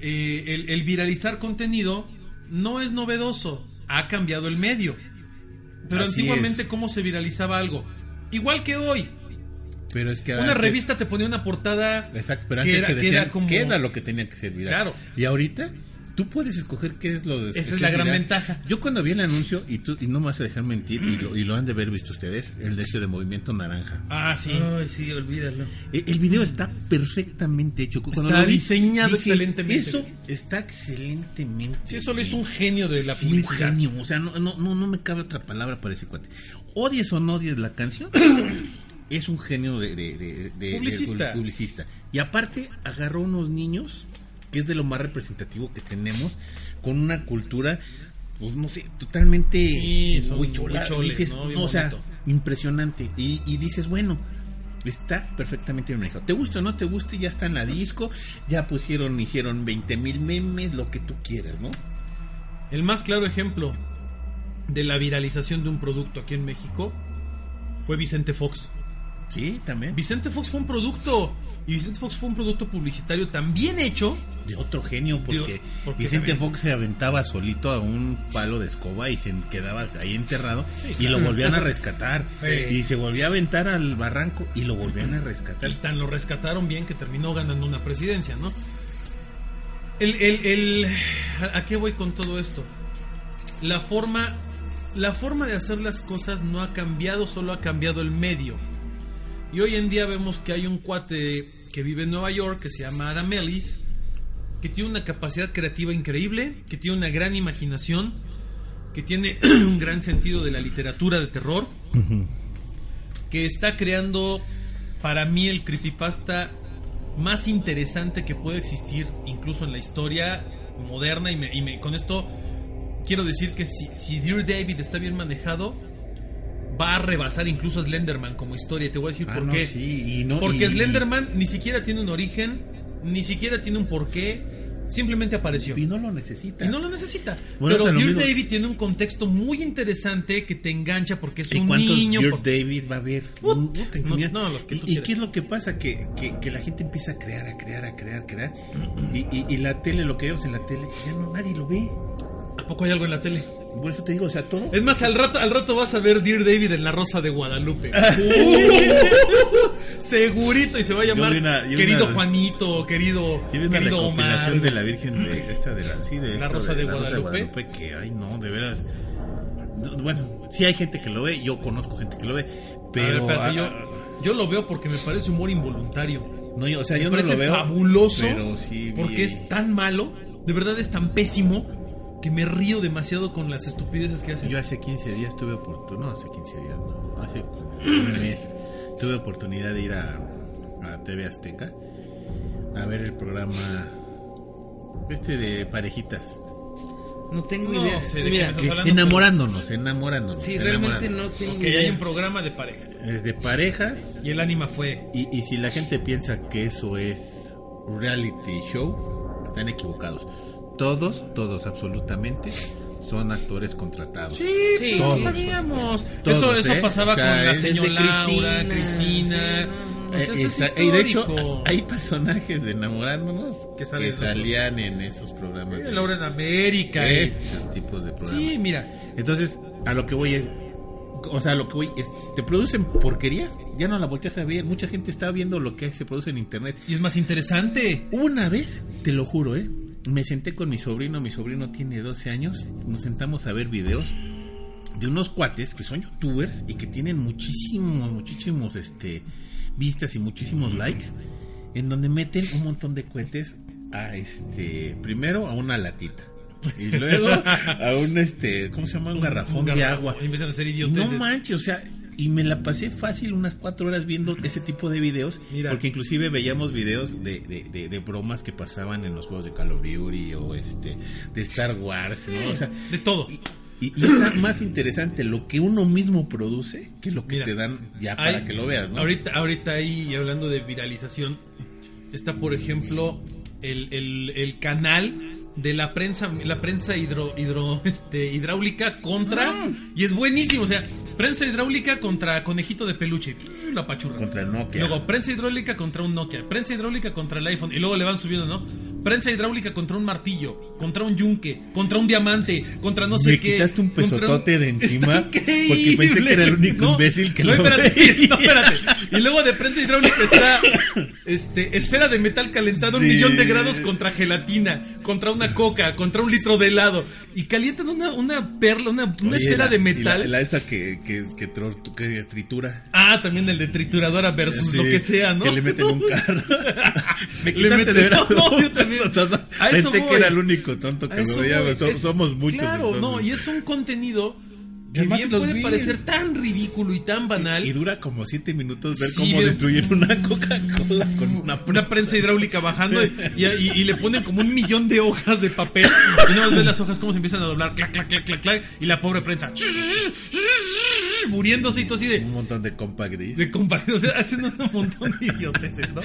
Eh, el, el viralizar contenido no es novedoso, ha cambiado el medio. Pero Así antiguamente, es. ¿cómo se viralizaba algo? Igual que hoy. Pero es que Una antes- revista te ponía una portada Exacto, pero que antes era- te que era como- qué era lo que tenía que ser viral. Claro. Y ahorita tú puedes escoger qué es lo de Esa es la gran ventaja. Yo cuando vi el anuncio, y tú y no me vas a dejar mentir, y lo, y lo han de ver visto ustedes, el de este de Movimiento Naranja. Ah, sí. Ay, sí, olvídalo. E- El video está perfectamente hecho. Cuando Está lo vi, diseñado excelentemente. Eso está excelentemente. Sí, eso lo hizo un bien". genio de la Sí, un publicidad. genio. O sea, no, no, no, no me cabe otra palabra para ese cuate. Odies o no odies la canción, [COUGHS] es un genio de, de- de- de- de Publicista. publicista. Y aparte, agarró unos niños, que es de lo más representativo que tenemos, con una cultura, pues no sé, totalmente Sí, huichola. huicholes, Dices, ¿no? Bien no, o sea, impresionante. Y, y dices, bueno, Está perfectamente bien manejado. Te guste o no te guste, ya está en la disco. Ya pusieron, hicieron 20 mil memes, lo que tú quieras, ¿no? El más claro ejemplo de la viralización de un producto aquí en México fue Vicente Fox. Sí, también. Vicente Fox fue un producto y Vicente Fox fue un producto publicitario tan bien hecho. De otro genio, porque, De- porque Vicente también- Fox se aventaba solito a un palo de escoba y se quedaba ahí enterrado Sí, y lo volvían a rescatar. Sí. Y se volvía a aventar al barranco y lo volvían a rescatar. Tan lo rescataron bien que terminó ganando una presidencia, ¿no? El, el, el- ¿A a qué voy con todo esto? La forma, la forma de hacer las cosas no ha cambiado, solo ha cambiado el medio. Y hoy en día vemos que hay un cuate que vive en Nueva York que se llama Adam Ellis, que tiene una capacidad creativa increíble, que tiene una gran imaginación, que tiene [CLEARS THROAT] un gran sentido de la literatura de terror, que está creando para mí el creepypasta más interesante que puede existir incluso en la historia moderna. Y, me- y me- con esto quiero decir que si, si Dear David está bien manejado va a rebasar incluso a Slenderman como historia te voy a decir Ah, por no, qué sí, y no- porque y- Slenderman ni siquiera tiene un origen ni siquiera tiene un porqué simplemente apareció Y no lo necesita. y no lo necesita. Bueno, Pero Dear David tiene un contexto muy interesante que te engancha porque es ¿Y un niño. Dear por- David va a haber? No, los que tú ¿Y, y quieras. qué es lo que pasa? Que, que, que la gente empieza a crear, a crear, a crear, a crear. [CLEARS THROAT] Y, y, y la tele, lo que vemos en la tele, ya no nadie lo ve. ¿A poco hay algo en la tele? Por eso te digo, o sea, todo. Es más, al rato, al rato vas a ver Dear David en La Rosa de Guadalupe. [LAUGHS] Segurito y se va a llamar una- querido una- Juanito, querido, Yo Omar. de la Virgen de esta de la, sí, de La esta Rosa de la Guadalupe. que ay no, de veras. Bueno, sí hay gente que lo ve, yo conozco gente que lo ve, A ver, pero espérate, ah, yo, yo lo veo porque me parece humor involuntario. no, yo, o sea, Me yo no lo veo fabuloso pero sí porque es tan malo, de verdad es tan pésimo que me río demasiado con las estupideces que hacen. Yo hace 15 días tuve oportunidad, no, hace 15 días, no, hace un mes tuve oportunidad de ir a, a TV Azteca a ver el programa este de parejitas. No tengo No idea. sé de qué Mira, me estás hablando, enamorándonos, enamorándonos. sí, realmente no tengo Ok, idea. hay un programa de parejas. Es de parejas Y el ánima fue. y, y si la gente piensa que eso es reality show, están equivocados. Todos, todos absolutamente son actores contratados. Sí, Sí, todos sabíamos. todos, eso eso ¿eh? pasaba O sea, con la señora Laura, Cristina, Cristina. sí, no, Eh, eso es esa- y de hecho, hay personajes de enamorándonos Que que, salen- salían en esos programas. Eh, de- Laura en América. esos tipos de programas. Sí, mira. Entonces, a lo que voy es. O sea, a lo que voy es. ¿Te producen porquerías? Ya no la volteas a ver. Mucha gente está viendo lo que se produce en internet. Y es más interesante. Una vez, te lo juro, ¿eh? Me senté con mi sobrino, mi sobrino tiene 12 años, nos sentamos a ver videos de unos cuates que son youtubers y que tienen muchísimos, muchísimos, este, vistas y muchísimos likes, en donde meten un montón de cohetes a, este, primero a una latita. Y luego [LAUGHS] a un, este, ¿cómo se llama? Un garrafón Un de agua. y empiezan a hacer No idioteces. manches, o sea, y me la pasé fácil unas cuatro horas viendo ese tipo de videos. Mira. Porque inclusive veíamos videos de, de, de- de bromas que pasaban en los juegos de Call of Duty o este de Star Wars, ¿no? O sea, De todo. y, y está más interesante lo que uno mismo produce que lo que Mira, te dan ya para Hay- que lo veas, ¿no? Ahorita, ahorita ahí, hablando de viralización, está por ejemplo el, el- el canal de la prensa, la prensa hidro, hidro, este, hidráulica contra, Ah. y es buenísimo, o sea, prensa hidráulica contra conejito de peluche, la pachurra. Contra el Nokia. Luego, prensa hidráulica contra un Nokia, prensa hidráulica contra el iPhone, y luego le van subiendo, ¿no? Prensa hidráulica contra un martillo, contra un yunque, contra un diamante, contra no sé Me qué. quitaste un pesotote de encima, porque pensé que era el único No, imbécil que no, lo espérate, veía. [LAUGHS] no, espérate. Y luego de prensa hidráulica está este, esfera de metal calentado un millón de grados contra gelatina, contra una coca, contra un litro de helado. Y calientan una, una perla, una, una Oye, esfera la- de y metal. La, la esa que, que, que, que tritura. Ah, también el de trituradora versus Sí, lo que sea, ¿no? Que le meten un carro. [LAUGHS] Me Le quitaste meten- de. No, yo también. Pensé que era el único tonto que lo veía. somos muchos. Claro, no, y es un contenido que Además bien puede vi. parecer tan ridículo y tan banal. Y dura como siete minutos ver Sí, cómo destruyen una Coca-Cola con una [LAUGHS] una prensa hidráulica bajando y, y- y le ponen como un millón de hojas de papel y no ves las hojas cómo se empiezan a doblar, clac, clac, clac, clac, clac, y la pobre prensa. muriéndose y todo así de, Un montón de compact disc. de compact, o sea, haciendo un montón de idioteces, ¿no?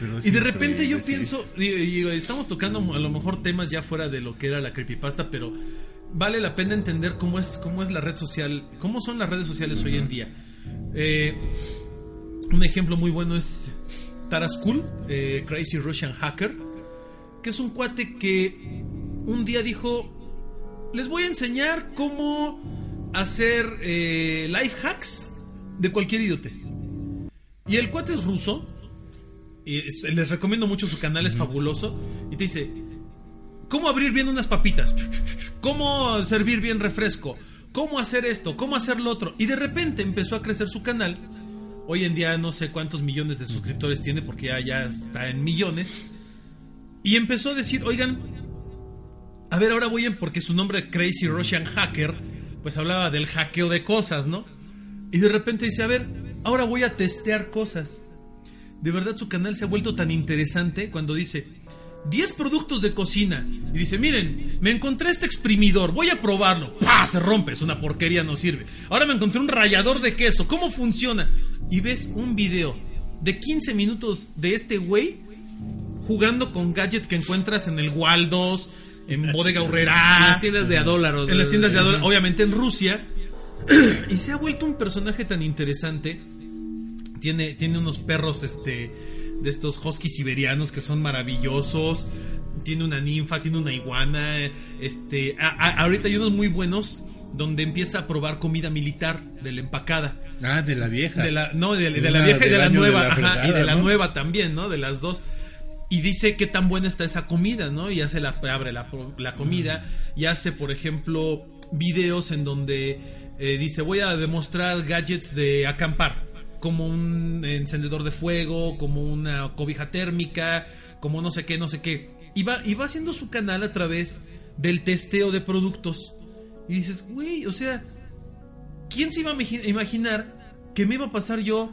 Pero Y de repente yo pienso, digo, estamos tocando a lo mejor temas ya fuera de lo que era la creepypasta, pero vale la pena entender cómo es, cómo es la red social, cómo son las redes sociales hoy en día. Eh, un ejemplo muy bueno es Taraskul, eh, Crazy Russian Hacker, que es un cuate que un día dijo, les voy a enseñar cómo hacer eh, life hacks de cualquier idiotez. Y el cuate es ruso, y es- les recomiendo mucho su canal, es fabuloso. Y te dice: ¿Cómo abrir bien unas papitas? ¿Cómo servir bien refresco? ¿Cómo hacer esto? ¿Cómo hacer lo otro? Y de repente empezó a crecer su canal. Hoy en día no sé cuántos millones de suscriptores tiene porque ya, está en millones. Y empezó a decir: Oigan, a ver, ahora voy en. Porque su nombre, Crazy Russian Hacker, pues hablaba del hackeo de cosas, ¿no? Y de repente dice: A ver, ahora voy a testear cosas de verdad su canal se ha vuelto tan interesante cuando dice 10 productos de cocina y dice, miren, me encontré este exprimidor, voy a probarlo. ¡Pah! Se rompe, es una porquería, no sirve. Ahora me encontré un rallador de queso, ¿cómo funciona? Y ves un video de 15 minutos de este güey jugando con gadgets que encuentras en el Waldos, en Bodega En Urrera, las tiendas de a dólares. en las tiendas de Ajá. obviamente en Rusia. [CLEARS THROAT] y se ha vuelto un personaje tan interesante. Tiene, tiene unos perros este, de estos huskies siberianos que son maravillosos. Tiene una ninfa, tiene una iguana. Este, a- a- ahorita hay unos muy buenos donde empieza a probar comida militar de la empacada. Ah, de la vieja. De la, no, de, de De la una- vieja y de la de nueva. ajá, y de la nueva también, ¿no? De las dos. Y dice qué tan buena está esa comida, ¿no? Y hace la, abre la, la comida. Y hace, por ejemplo, videos en donde eh, dice: Voy a demostrar gadgets de acampar. Como un encendedor de fuego, como una cobija térmica, como no sé qué, no sé qué. Y va, y va haciendo su canal a través del testeo de productos. Y dices, güey, o sea, ¿quién se iba a imagi- imaginar que me iba a pasar yo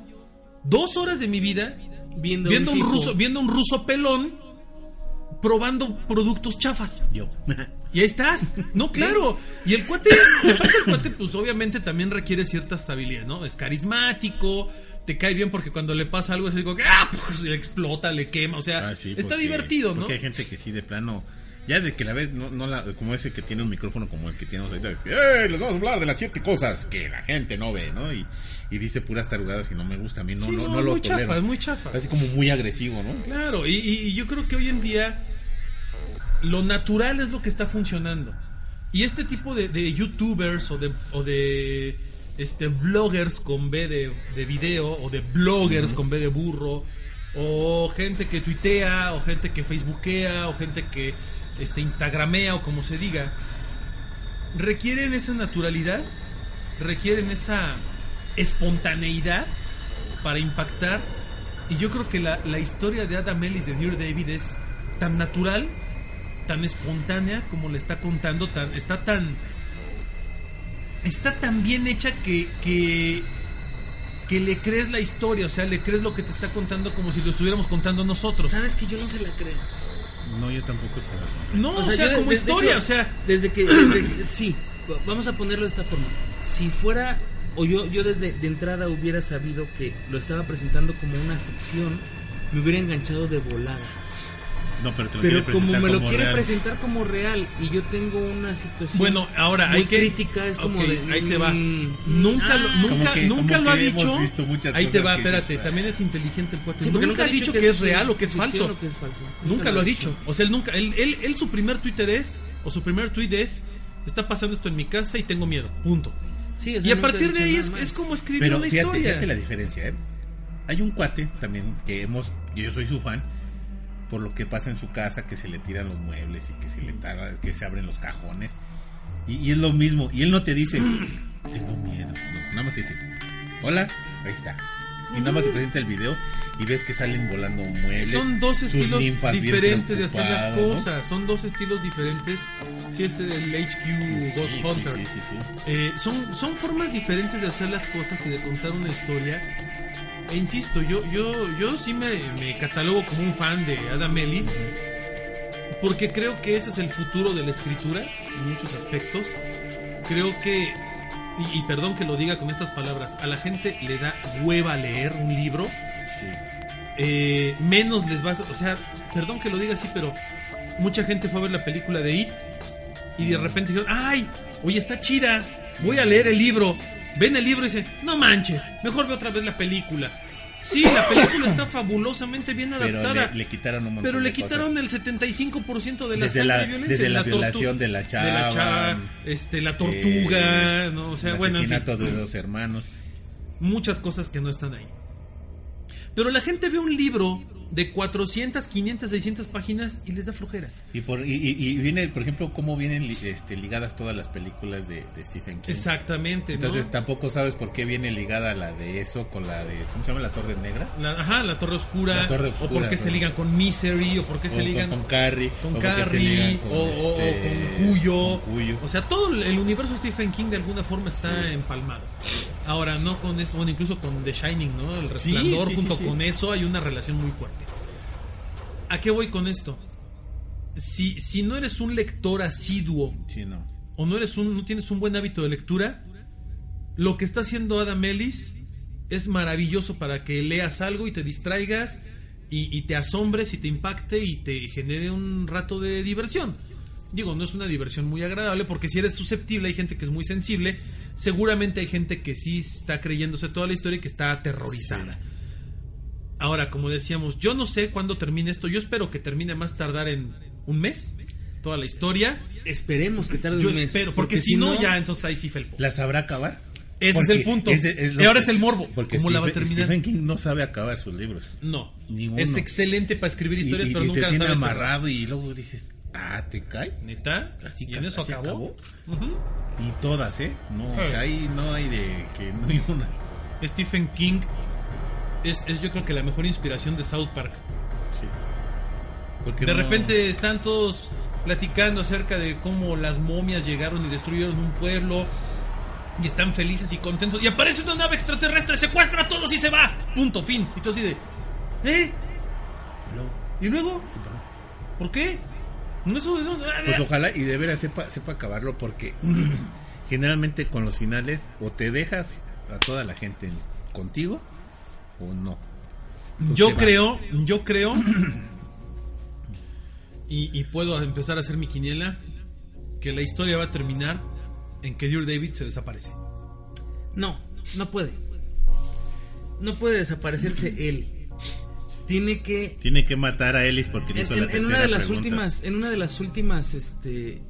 dos horas de mi vida Viendo, viendo un ruso, viendo un ruso pelón probando productos chafas? Yo. Y ahí estás. No, claro. Y el cuate, aparte el cuate, pues obviamente también requiere ciertas habilidades, ¿no? Es carismático, te cae bien porque cuando le pasa algo es algo que, ah, pues le explota, le quema, o sea, Ah, sí, está divertido, ¿no? Porque hay gente que sí, de plano. Ya de que la ves, no, no la, como ese que tiene un micrófono como el que tiene ahorita. ¡Eh! Les vamos a hablar de las siete cosas que la gente no ve, ¿no? Y, y dice puras tarugadas y no me gusta a mí, no, Sí, no, no, no es lo muy tolero. chafa, es muy chafa. Así como muy agresivo, ¿no? Claro, y yo creo que hoy en día lo natural es lo que está funcionando. Y este tipo de, de youtubers o de, o de este, vloggers con B de, de video o de bloggers con B de burro o gente que tuitea o gente que facebookea o gente que este, instagramea o como se diga, requieren esa naturalidad, requieren esa espontaneidad para impactar. Y yo creo que la, la historia de Adam Ellis de Dear David es tan natural, tan espontánea como le está contando, tan, está tan. Está tan bien hecha que, que. que le crees la historia, o sea, le crees lo que te está contando como si lo estuviéramos contando nosotros. ¿Sabes que yo no se la creo? No, yo tampoco se las- No, o sea, yo como de- de historia, hecho, o sea. Desde que. desde- [COUGHS] sí, vamos a ponerlo de esta forma. Si fuera. O yo, yo desde de entrada hubiera sabido que lo estaba presentando como una ficción, me hubiera enganchado de volada. No, pero te lo Pero quiere como me lo como quiere real. presentar como real y yo tengo una situación Bueno, ahora muy hay que. crítica, es como de. Ahí te va. mm, Nunca, lo, ah, nunca, que- nunca lo ha dicho. Ahí te va, espérate. dices, También es inteligente el cuate. Sí, porque nunca ha dicho que es real o que es falso. o que es falso. Nunca lo ha dicho. O sea, él nunca. Él, él, él su primer Twitter es. O su primer tweet es. Está pasando esto en mi casa y tengo miedo. Punto. Sí, Y a partir de ahí es, es como escribir Pero una fíjate, historia. fíjate la diferencia, ¿eh? Hay un cuate también que hemos, yo soy su fan, por lo que pasa en su casa, que se le tiran los muebles y que se le tara- que se abren los cajones. Y, y es lo mismo. Y él no te dice, tengo miedo. No, nada más te dice, hola, ahí está. Y nada más te presenta el video y ves que salen volando muebles. Son dos estilos diferentes de hacer las preocupadas, ¿no? cosas. Son dos estilos diferentes. Si es el HQ Ghost Sí, Hunter. sí, sí, sí. Eh, son, son formas diferentes de hacer las cosas y de contar una historia. E insisto, yo, yo, yo sí me, me catalogo como un fan de Adam Ellis. Porque creo que ese es el futuro de la escritura en muchos aspectos. Creo que y, y perdón que lo diga con estas palabras, a la gente le da hueva leer un libro, Sí. eh, menos les va a... O sea, perdón que lo diga así, pero mucha gente fue a ver la película de It y de repente dijeron, ay, oye, está chida, voy a leer el libro. Ven el libro y dicen, no manches, mejor ve otra vez la película. Sí, la película está fabulosamente bien Pero adaptada. le, le quitaron un Pero le de cosas. quitaron el 75% de la Desde la- y violencia. desde la violación de la chava, chava, este, la tortuga, Eh, ¿no? O sea, el bueno, en fin, asesinato de dos hermanos. muchas cosas que no están ahí. Pero la gente ve un libro de 400, 500, 600 páginas y les da flojera. Y, por, y, y- y viene, por ejemplo, cómo vienen este, ligadas todas las películas de, de Stephen King. Exactamente, ¿no? Entonces tampoco sabes por qué viene ligada la de eso con la de, ¿cómo se llama? La Torre Negra. La, ajá, la Torre Oscura. La Torre o Oscura, por qué se ligan con Misery, o por qué O se con- ligan con, Carrie. con o Carrie, con, o, o- o este, con Cuyo. con Cuyo. O sea, todo el universo Stephen King de alguna forma está empalmado. Ahora, no con eso, bueno, incluso con The Shining, ¿no? El resplandor, sí, junto sí, con eso hay una relación muy fuerte. ¿A qué voy con esto? Si, si no eres un lector asiduo no. o no eres un no tienes un buen hábito de lectura, lo que está haciendo Adam Ellis es maravilloso para que leas algo y te distraigas y, y te asombres y te impacte y te genere un rato de diversión. Digo, no es una diversión muy agradable porque si eres susceptible hay gente que es muy sensible, seguramente hay gente que sí está creyéndose toda la historia y que está aterrorizada. Ahora, como decíamos, yo no sé cuándo termine esto, yo espero que termine más tardar en un mes, toda la historia. Esperemos que tarde Yo un mes. espero, porque, si no, ya entonces ahí sí felpo. ¿La sabrá acabar? Ese Porque es el punto. es de- es lo y ahora que- es el morbo. Porque ¿Cómo la va a terminar? Stephen King no sabe acabar sus libros. No. Ninguno. Es excelente para escribir historias, y, y- pero y nunca te tiene sabe amarrado y luego dices, ah, ¿te cae? ¿Neta? Así ¿Y en eso acabó? Y todas, ¿eh? No, o sea, ahí no hay de que no hay una. Stephen King es, es yo creo que la mejor inspiración de South Park. Sí. Porque De no- repente están todos platicando acerca de cómo las momias llegaron y destruyeron un pueblo y están felices y contentos y aparece una nave extraterrestre, secuestra a todos y se va. Punto, fin. Y tú así de, ¿eh? Luego, ¿Y luego? ¿Por qué? ¿No eso de dónde? Pues ojalá y de veras sepa, sepa acabarlo porque [CLEARS THROAT] generalmente con los finales o te dejas a toda la gente contigo o no. Yo creo, yo creo, [CLEARS THROAT] y, y puedo empezar a hacer mi quiniela, que la historia va a terminar en que Dear David se desaparece. No, no puede. No puede desaparecerse él. Tiene que Tiene que matar a Ellis porque le hizo en- la en tercera una de las pregunta. últimas en una de las últimas este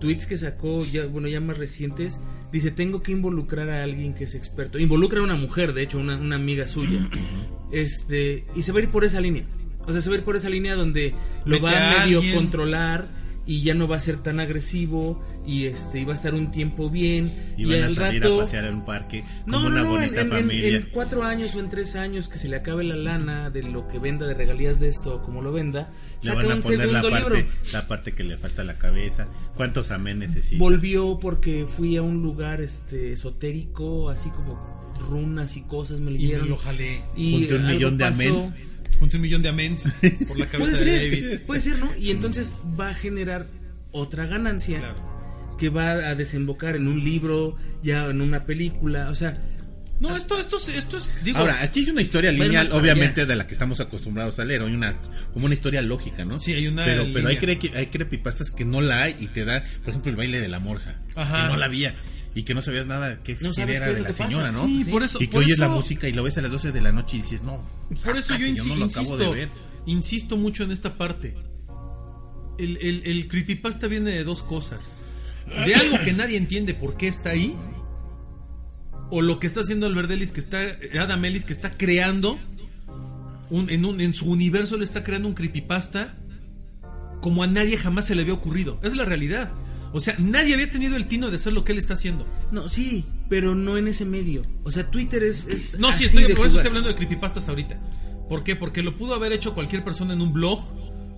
tweets que sacó ya bueno ya más recientes dice tengo que involucrar a alguien que es experto involucra a una mujer de hecho una, una amiga suya [CLEARS THROAT] este y se va a ir por esa línea o sea se va a ir por esa línea donde lo va a a medio alguien. controlar y ya no va a ser tan agresivo y este y va a estar un tiempo bien Y van a al salir rato a pasear en un parque no, como no, una no, en, bonita en- en- familia. en cuatro años o en tres años que se le acabe la lana de lo que venda de regalías de esto o como lo venda, Le saca van a un poner la segundo parte, libro. la parte que le falta a la cabeza. ¿Cuántos amén necesita? Volvió porque fui a un lugar este esotérico, así como runas y cosas me Y me leyeron. lo jalé. Y Junté un millón de pasó. Junté un millón de amens por la cabeza de ser, David. puede ser, ¿no? Y entonces va a generar otra ganancia Claro. que va a desembocar en un libro, ya en una película, o sea, No, esto, esto, es- esto es, digo, Ahora, aquí hay una historia lineal, obviamente, allá. de la que estamos acostumbrados a leer. Hay una, como una historia lógica, ¿no? Sí, hay una Pero, pero hay, cre- hay creepypastas que no la hay y te da, por ejemplo, el baile de la morsa. Ajá. Que no la había. Y que no sabías nada que No sabes era qué de la pasa, señora, ¿no? Sí, por eso- Y que por oyes la música y lo ves a las 12 de la noche y dices, no. por eso yo no lo acabo insisto, de ver. insisto mucho en esta parte. El, el, el creepypasta viene de dos cosas. De algo que nadie entiende por qué está ahí. O lo que está haciendo Albert Ellis, que está, Adam Ellis, que está creando un, en, un, en su universo le está creando un creepypasta como a nadie jamás se le había ocurrido. Es la realidad. O sea, nadie había tenido el tino de hacer lo que él está haciendo. no, sí, pero no en ese medio. O sea, Twitter es, es No, sí, así estoy, de por eso estoy hablando de creepypastas ahorita. ¿Por qué? Porque lo pudo haber hecho cualquier persona en un blog,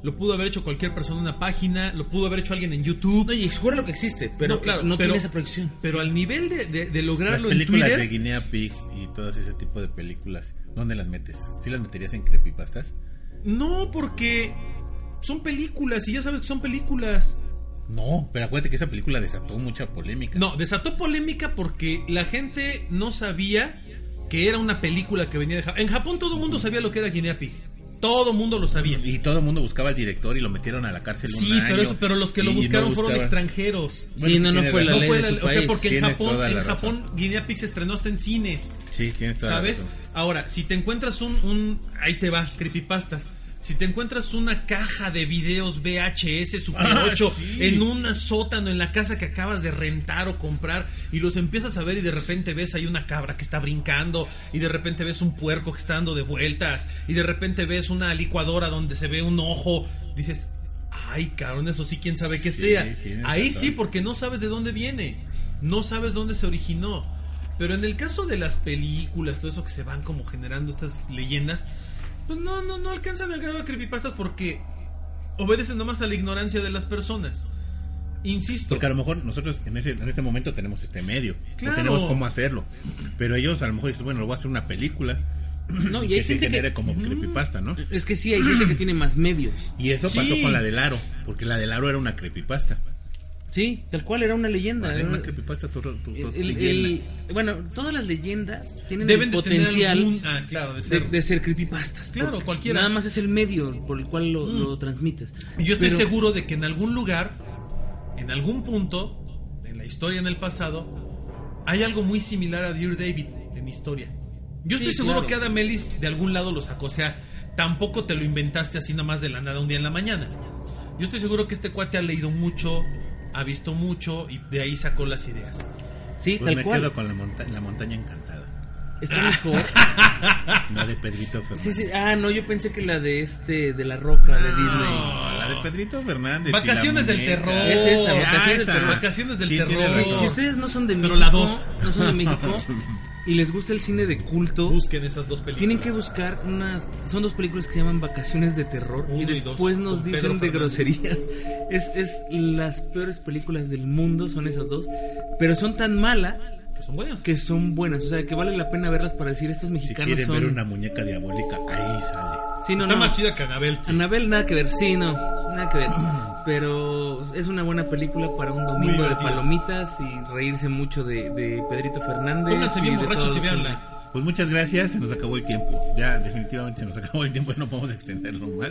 lo pudo haber hecho cualquier persona en una página, lo pudo haber hecho alguien en YouTube. No, y seguro lo que existe, pero No, claro, no pero- tiene esa proyección. Pero al nivel de, de- de Las lograrlo en películas Twitter, de Guinea Pig y todo ese tipo de películas, ¿dónde las metes? ¿Sí las meterías en creepypastas? no, porque son películas y ya sabes que son películas. No, pero acuérdate que esa película desató mucha polémica. No, desató polémica porque la gente no sabía que era una película que venía de Japón. En Japón todo el mundo sabía lo que era Guinea Pig. Todo el mundo lo sabía. Y todo el mundo buscaba al director y lo metieron a la cárcel un Sí, año. pero, eso, pero los que lo no buscaron fueron extranjeros. Bueno, sí, no, no fue la. No ley fue de la- su o sea, país. porque en Japón, en razón. Japón Guinea Pig se estrenó hasta en cines. Sí, tienes toda la ¿Sabes? razón. Ahora, si te encuentras un, un. Ahí te va, creepypastas. Si te encuentras una caja de videos VHS Super Ah, 8 sí. en un sótano en la casa que acabas de rentar o comprar y los empiezas a ver y de repente ves ahí una cabra que está brincando y de repente ves un puerco que está dando de vueltas y de repente ves una licuadora donde se ve un ojo, dices, ay cabrón, eso sí, quién sabe qué Sí, sea. Ahí razón. sí, porque no sabes de dónde viene, no sabes dónde se originó. Pero en el caso de las películas, todo eso que se van como generando estas leyendas, pues no, no, no alcanzan el grado de creepypastas porque obedecen nomás a la ignorancia de las personas. Insisto. Porque a lo mejor nosotros en, ese, en este momento tenemos este medio. Claro. No tenemos cómo hacerlo. Pero ellos a lo mejor dicen, bueno, lo voy a hacer una película. [CLEARS THROAT] No, y que hay se gente genere que... como creepypasta, ¿no? Es que sí, hay gente que tiene más medios. Y eso Sí. pasó con la del Aro. Porque la del Aro era una creepypasta. Sí, tal cual era una leyenda. Era era- una creepypasta tu, tu- tu el- el- leyenda. el- bueno, todas las leyendas tienen deben el de potencial algún- ah, claro, de de, ser. de ser creepypastas. Claro, cualquiera. Mm. Nada más es el medio por el cual lo, lo transmites. Y yo estoy Pero- seguro de que en algún lugar, en algún punto, en la historia, en el pasado, hay algo muy similar a Dear David en historia. Yo estoy Sí, seguro claro. que Adam Ellis de algún lado lo sacó. O sea, tampoco te lo inventaste así nomás de la nada un día en la mañana. Yo estoy seguro que este cuate ha leído mucho, ha visto mucho y de ahí sacó las ideas. Sí, Pues tal me cual. quedo con la, monta- la montaña encantada. Está mejor. [LAUGHS] La de Pedrito Fernández. Sí, sí. Ah, no, yo pensé que la de este, de la roca de Disney. No, la de Pedrito Fernández. Vacaciones del terror. Es esa, Ah, Vacaciones del esa. terror. Vacaciones del Sí, terror. tienes Sí, razón. si ustedes no son de Pero México, la dos. no son de [LAUGHS] México y les gusta el cine de culto, Busquen esas dos películas. tienen que buscar unas. Son dos películas que se llaman Vacaciones de Terror Uno y y después dos, nos dicen de groserías. [LAUGHS] Es, es las peores películas del mundo, son esas dos. Pero son tan malas Que son buenas. que son buenas. O sea, que vale la pena verlas para decir estos Si mexicanos quieren son. ver una muñeca diabólica, ahí sale. Sí, no, Está no. más chida que Anabel. Anabel nada que ver, sí, no, nada que ver. Pero es una buena película para un domingo de palomitas y reírse mucho de, de Pedrito Fernández. Pónganse bien borrachos y véanla. Pues muchas gracias, se nos acabó el tiempo. Ya definitivamente se nos acabó el tiempo y [LAUGHS] no podemos extenderlo más.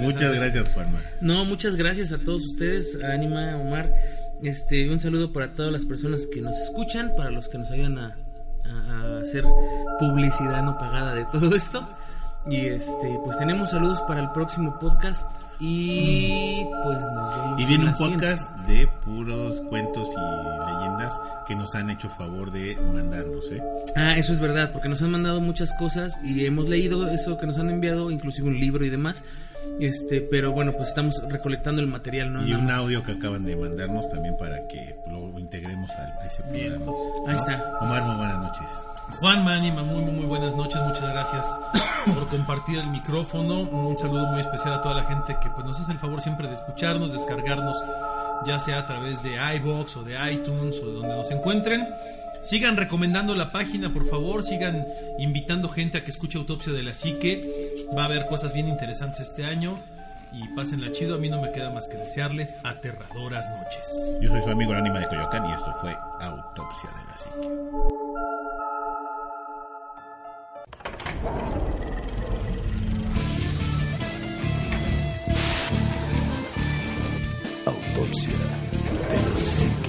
Muchas gracias, Juanma. No, muchas gracias a todos ustedes, a Anima, Omar. Este, un saludo para todas las personas que nos escuchan, para los que nos ayudan a, a- a hacer publicidad no pagada de todo esto. Y este, pues tenemos saludos para el próximo podcast y pues nos vemos. Y viene en un podcast de puros cuentos y leyendas que nos han hecho favor de mandarnos, ¿eh? Ah, eso es verdad, porque nos han mandado muchas cosas y hemos leído eso que nos han enviado, inclusive un libro y demás. Este, pero bueno, pues estamos recolectando el material, ¿no? Y Nada un más. audio que acaban de mandarnos también para que lo integremos a, a ese programa. Ahí está. Omar, muy buenas noches. Juan Manima, muy, muy, muy buenas noches. Muchas gracias por compartir el micrófono. Un saludo muy especial a toda la gente que pues, nos hace el favor siempre de escucharnos, descargarnos, ya sea a través de iBox o de iTunes o de donde nos encuentren. Sigan recomendando la página, por favor. Sigan invitando gente a que escuche Autopsia de la Psique. Va a haber cosas bien interesantes este año. Y pásenla chido. A mí no me queda más que desearles aterradoras noches. Yo soy su amigo el ánima de Coyoacán y esto fue Autopsia de la Psique. Autopsia de la psique.